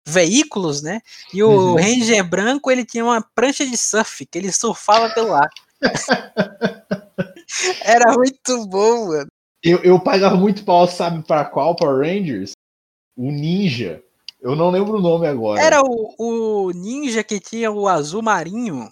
veículos, né? E o Uhum. Ranger branco ele tinha uma prancha de surf, que ele surfava pelo ar. era muito bom, mano. Eu, eu pagava muito pau, sabe para qual Power Rangers? O Ninja. Eu não lembro o nome agora. Era o, o ninja que tinha o azul marinho,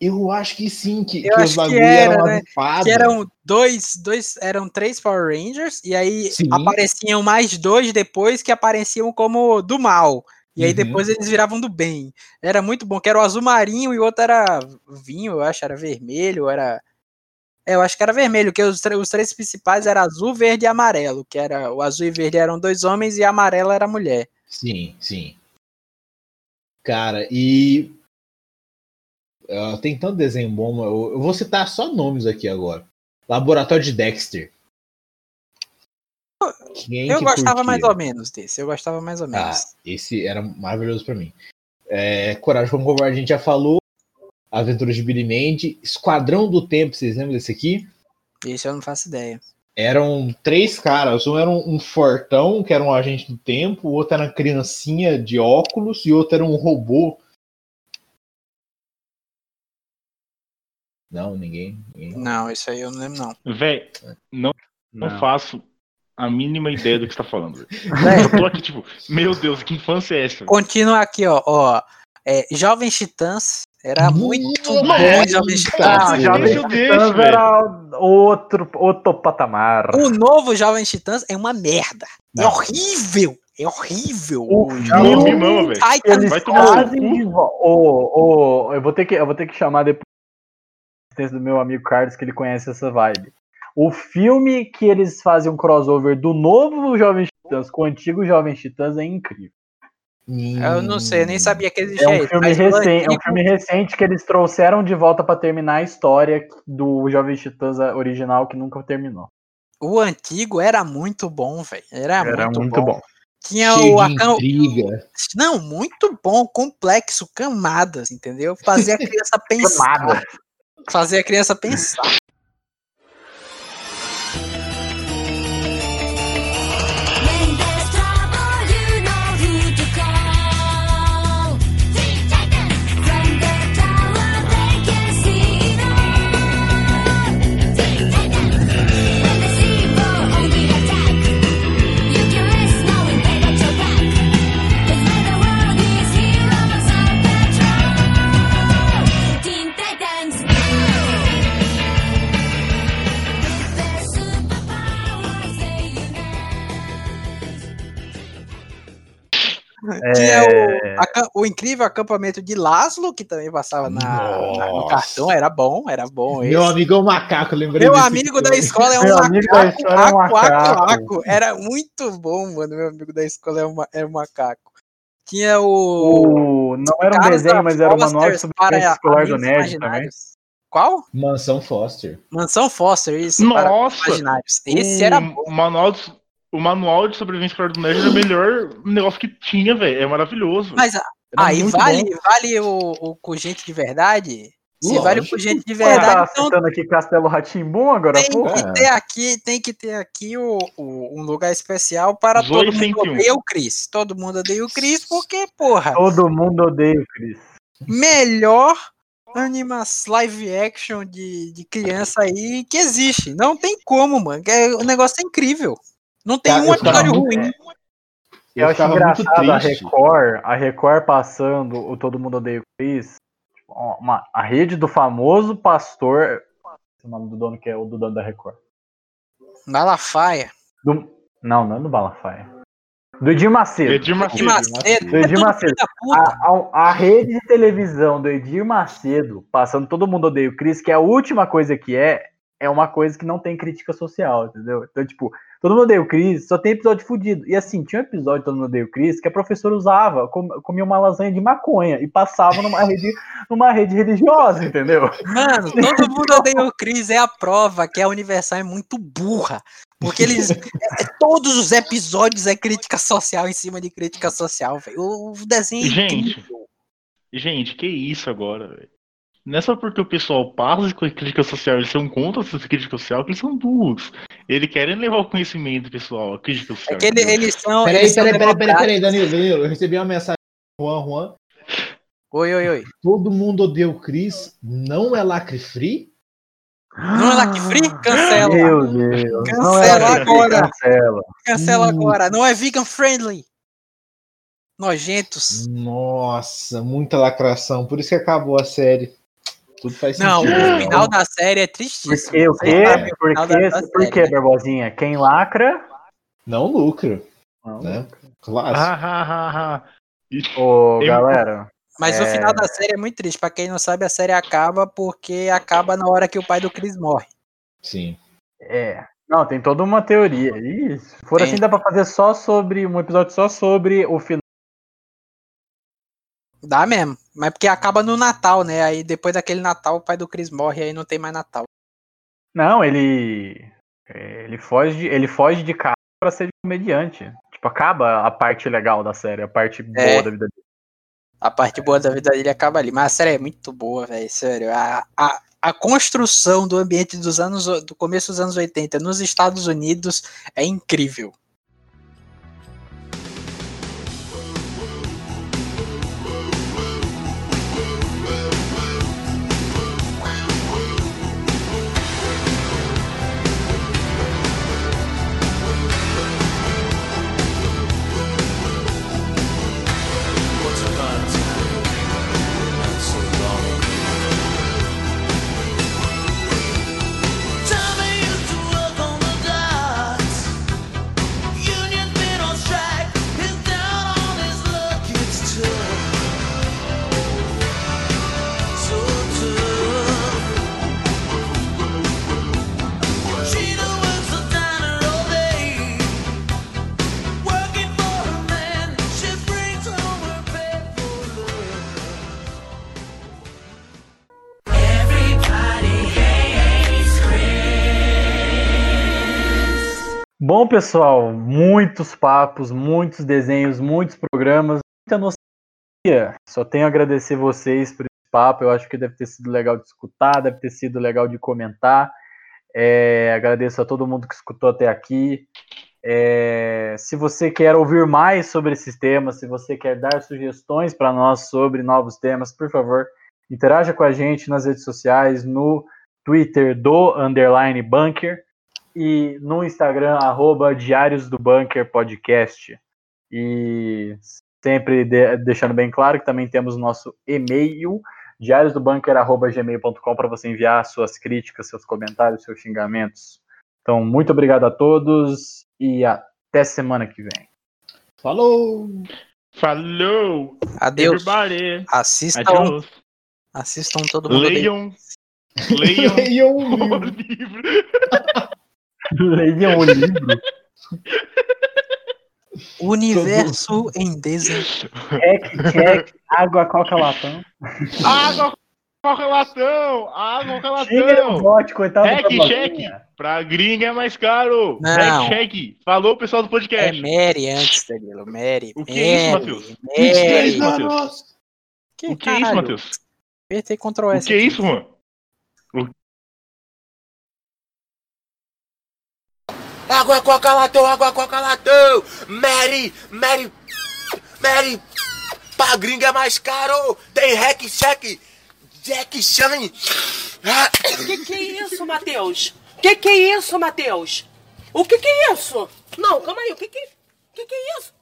Eu acho que sim, que, Eu que os que bagulho era, eram né? que eram dois, dois, eram três Power Rangers, e aí Sim. apareciam mais dois depois que apareciam como do mal. E aí Uhum. depois eles viravam do bem. Era muito bom, que era o azul marinho e o outro era vinho, eu acho, era vermelho, era. É, eu acho que era vermelho, que os, os três principais eram azul, verde e amarelo, que era o azul e verde eram dois homens e a amarela era a mulher. Sim, sim. Cara, e. ah, tem tanto desenho bom, eu, eu vou citar só nomes aqui agora. Laboratório de Dexter. Quem eu gostava curtia? mais ou menos desse, eu gostava mais ou menos. Ah, esse era maravilhoso pra mim. É, Coragem como Covarde, a gente já falou. Aventuras de Billy Mandy. Esquadrão do Tempo, vocês lembram desse aqui? Esse eu não faço ideia. Eram três caras. Um era um, um fortão, que era um agente do tempo. O outro era uma criancinha de óculos. E o outro era um robô. Não, ninguém. ninguém. Não, isso aí eu não lembro, não. Véi, não, não Não. faço a mínima ideia do que você tá falando. Eu tô aqui, tipo, meu Deus, que infância é essa? Continua aqui, ó. ó é, Jovens Titãs. Era muito bom, Nossa, Jovens cara. Ah, Titãs. Jovem deixa desse, Titãs era outro, outro patamar. O novo Jovens Titãs é uma merda. É Não. horrível. É horrível. O Não, filme- me mama, velho. Ai, Eles Vai tomar vo- ô, ô, eu vou ter que eu vou ter que chamar depois do meu amigo Carlos que ele conhece essa vibe. O filme que eles fazem um crossover do novo Jovem Titãs com o antigo Jovem Titãs é incrível. Eu não sei, eu nem sabia que É existia um isso. filme recente, é um filme recente que eles trouxeram de volta pra terminar a história do Jovem Titãs original que nunca terminou. O antigo era muito bom, velho. Era, Era muito, muito bom. bom. Tinha Cheio o intriga. Não, muito bom, complexo, camadas, entendeu? Fazer a criança pensar. Camada. Fazer a criança pensar. O, incrível acampamento de Laszlo, que também passava na, na- no cartão. Era bom, era bom. esse. Meu amigão macaco, eu lembrei Meu desse amigo da escola é um Meu amigo da macaco. escola é um macaco. acu. Era muito bom, mano. Meu amigo da escola é um, é um macaco. Tinha o. o, não era um desenho, mas era o manual de Fosters sobrevivência para escolar do Nerd também. Qual? Mansão Foster. Mansão Foster, isso. para Nossa! Imaginários. Esse o era bom. Manual de, o manual de sobrevivência escolar do Nerd era o melhor negócio que tinha, velho. É maravilhoso. Mas ah, Era aí vale, bom. vale o, o com gente de verdade? Se Lógico. vale o com gente de Você tá verdade, então citando aqui Castelo Ratimbum agora, tem pô? que ter aqui, tem que ter aqui o, o- um lugar especial para Zoe todo mundo 101. odeia o Chris. Todo mundo odeia o Chris porque, porra, Todo mundo odeia o Chris. melhor animas live action de, de criança aí que existe. Não tem como, mano. É, o negócio é incrível. Não tem Cara, um episódio muito- ruim. Eu, Eu acho engraçado a. Record, a Record passando o Todo Mundo Odeia o Chris. Uma, a rede do famoso pastor. O nome do dono que é o do dono da Record. Malafaia. Do- não, não é do Balafaia. Do Edir Macedo. Edir Macedo. Que Macedo. Do Edir é Macedo. A, a- a rede de televisão do Edir Macedo, passando Todo Mundo Odeia o Chris, que é a última coisa que é, é uma coisa que não tem crítica social, entendeu? Então, tipo, Todo Mundo Odeia o Chris só tem episódio fudido. E assim, tinha um episódio de Todo Mundo Odeia o Chris que a professora usava, com- comia uma lasanha de maconha e passava numa rede, numa rede religiosa, entendeu? Mano, todo mundo odeia o Chris é a prova que a Universal é muito burra. Porque eles. é- é- todos os episódios é crítica social em cima de crítica social, velho. O, desenho é Gente. incrível. Gente, que isso agora, velho? Não é só porque o pessoal passa com a crítica social, eles são contra essa crítica social, que eles são burros. Eles querem levar o conhecimento pessoal, a crítica É social. que ele- eles são. Peraí, eles são peraí, peraí, peraí, peraí. Danilo, Danilo, eu recebi uma mensagem do Juan Juan. Oi, oi, oi. Todo mundo odeia o Chris, não é lacre free? Não é Lucky Free? Cancela. Meu Deus. Cancela não é agora. Cancela. Cancela Hum. agora. Não é vegan friendly. Nojentos. Nossa, muita lacração, por isso que acabou a série. Tudo faz Não, sentido. o final da série é Por tristíssimo. quê? O quê? sabem o Por final quê? da- da Por série, quê, né? Barbosinha? Quem lacra? Não lucra, Não. né? Claro. Ah, ah, ah, ah. E- Ô, Eu- galera. Mas o É. final da série é muito triste. Pra quem não sabe, a série acaba porque acaba na hora que o pai do Chris morre. Sim. É. Não, tem toda uma teoria. Ih, se for Tem. assim, dá pra fazer só sobre. Um episódio só sobre o final. Dá mesmo. Mas porque acaba no Natal, né? Aí depois daquele Natal, o pai do Chris morre aí não tem mais Natal. Não, ele. Ele foge, de- ele foge de casa pra ser comediante. Tipo, acaba a parte legal da série, a parte boa É. da vida dele. A parte boa da vida dele acaba ali. Mas a série é muito boa, velho. Sério. A, a, a construção do ambiente dos anos. do começo dos anos 80 nos Estados Unidos é incrível. Bom, pessoal, muitos papos, muitos desenhos, muitos programas, muita nostalgia. Só tenho a agradecer vocês por esse papo. Eu acho que deve ter sido legal de escutar, deve ter sido legal de comentar. É, agradeço a todo mundo que escutou até aqui. É, se você quer ouvir mais sobre esses temas, se você quer dar sugestões para nós sobre novos temas, por favor, interaja com a gente nas redes sociais, no Twitter do Underline Bunker e no Instagram, arroba Diários do Bunker Podcast. E sempre de- deixando bem claro que também temos nosso e-mail, diariosdobunker.gmail.com para você enviar suas críticas, seus comentários, seus xingamentos. Então, muito obrigado a todos e até semana que vem. Falou! Falou! Adeus. Everybody! Assistam, Adiós! assistam todo mundo. Leiam! Leiam Leiam o o livro. livro! Leiam o livro. Universo em desenho. Check, check, água, coca, latão. Água com latão! Água Chega no latão! bote, coitado Hack da check! Babolinha. Pra gringa é mais caro! Não. Hack check! Falou, pessoal do É podcast! Mary antes, Danilo. Mary. O que é isso, Mary, Matheus? Mary. O que é isso, Matheus? Que O que é isso? Matheus? PT Ctrl O S. que é isso, mano? Água, coca, latão, água, coca, latão. Mary, Mary, Mary. Pra gringa é mais caro. Tem hack, check, Jack Chan. Ah, Que que é isso, Matheus? Que que é isso, Matheus? O que que é isso? Não, calma aí, o que que, que que é isso?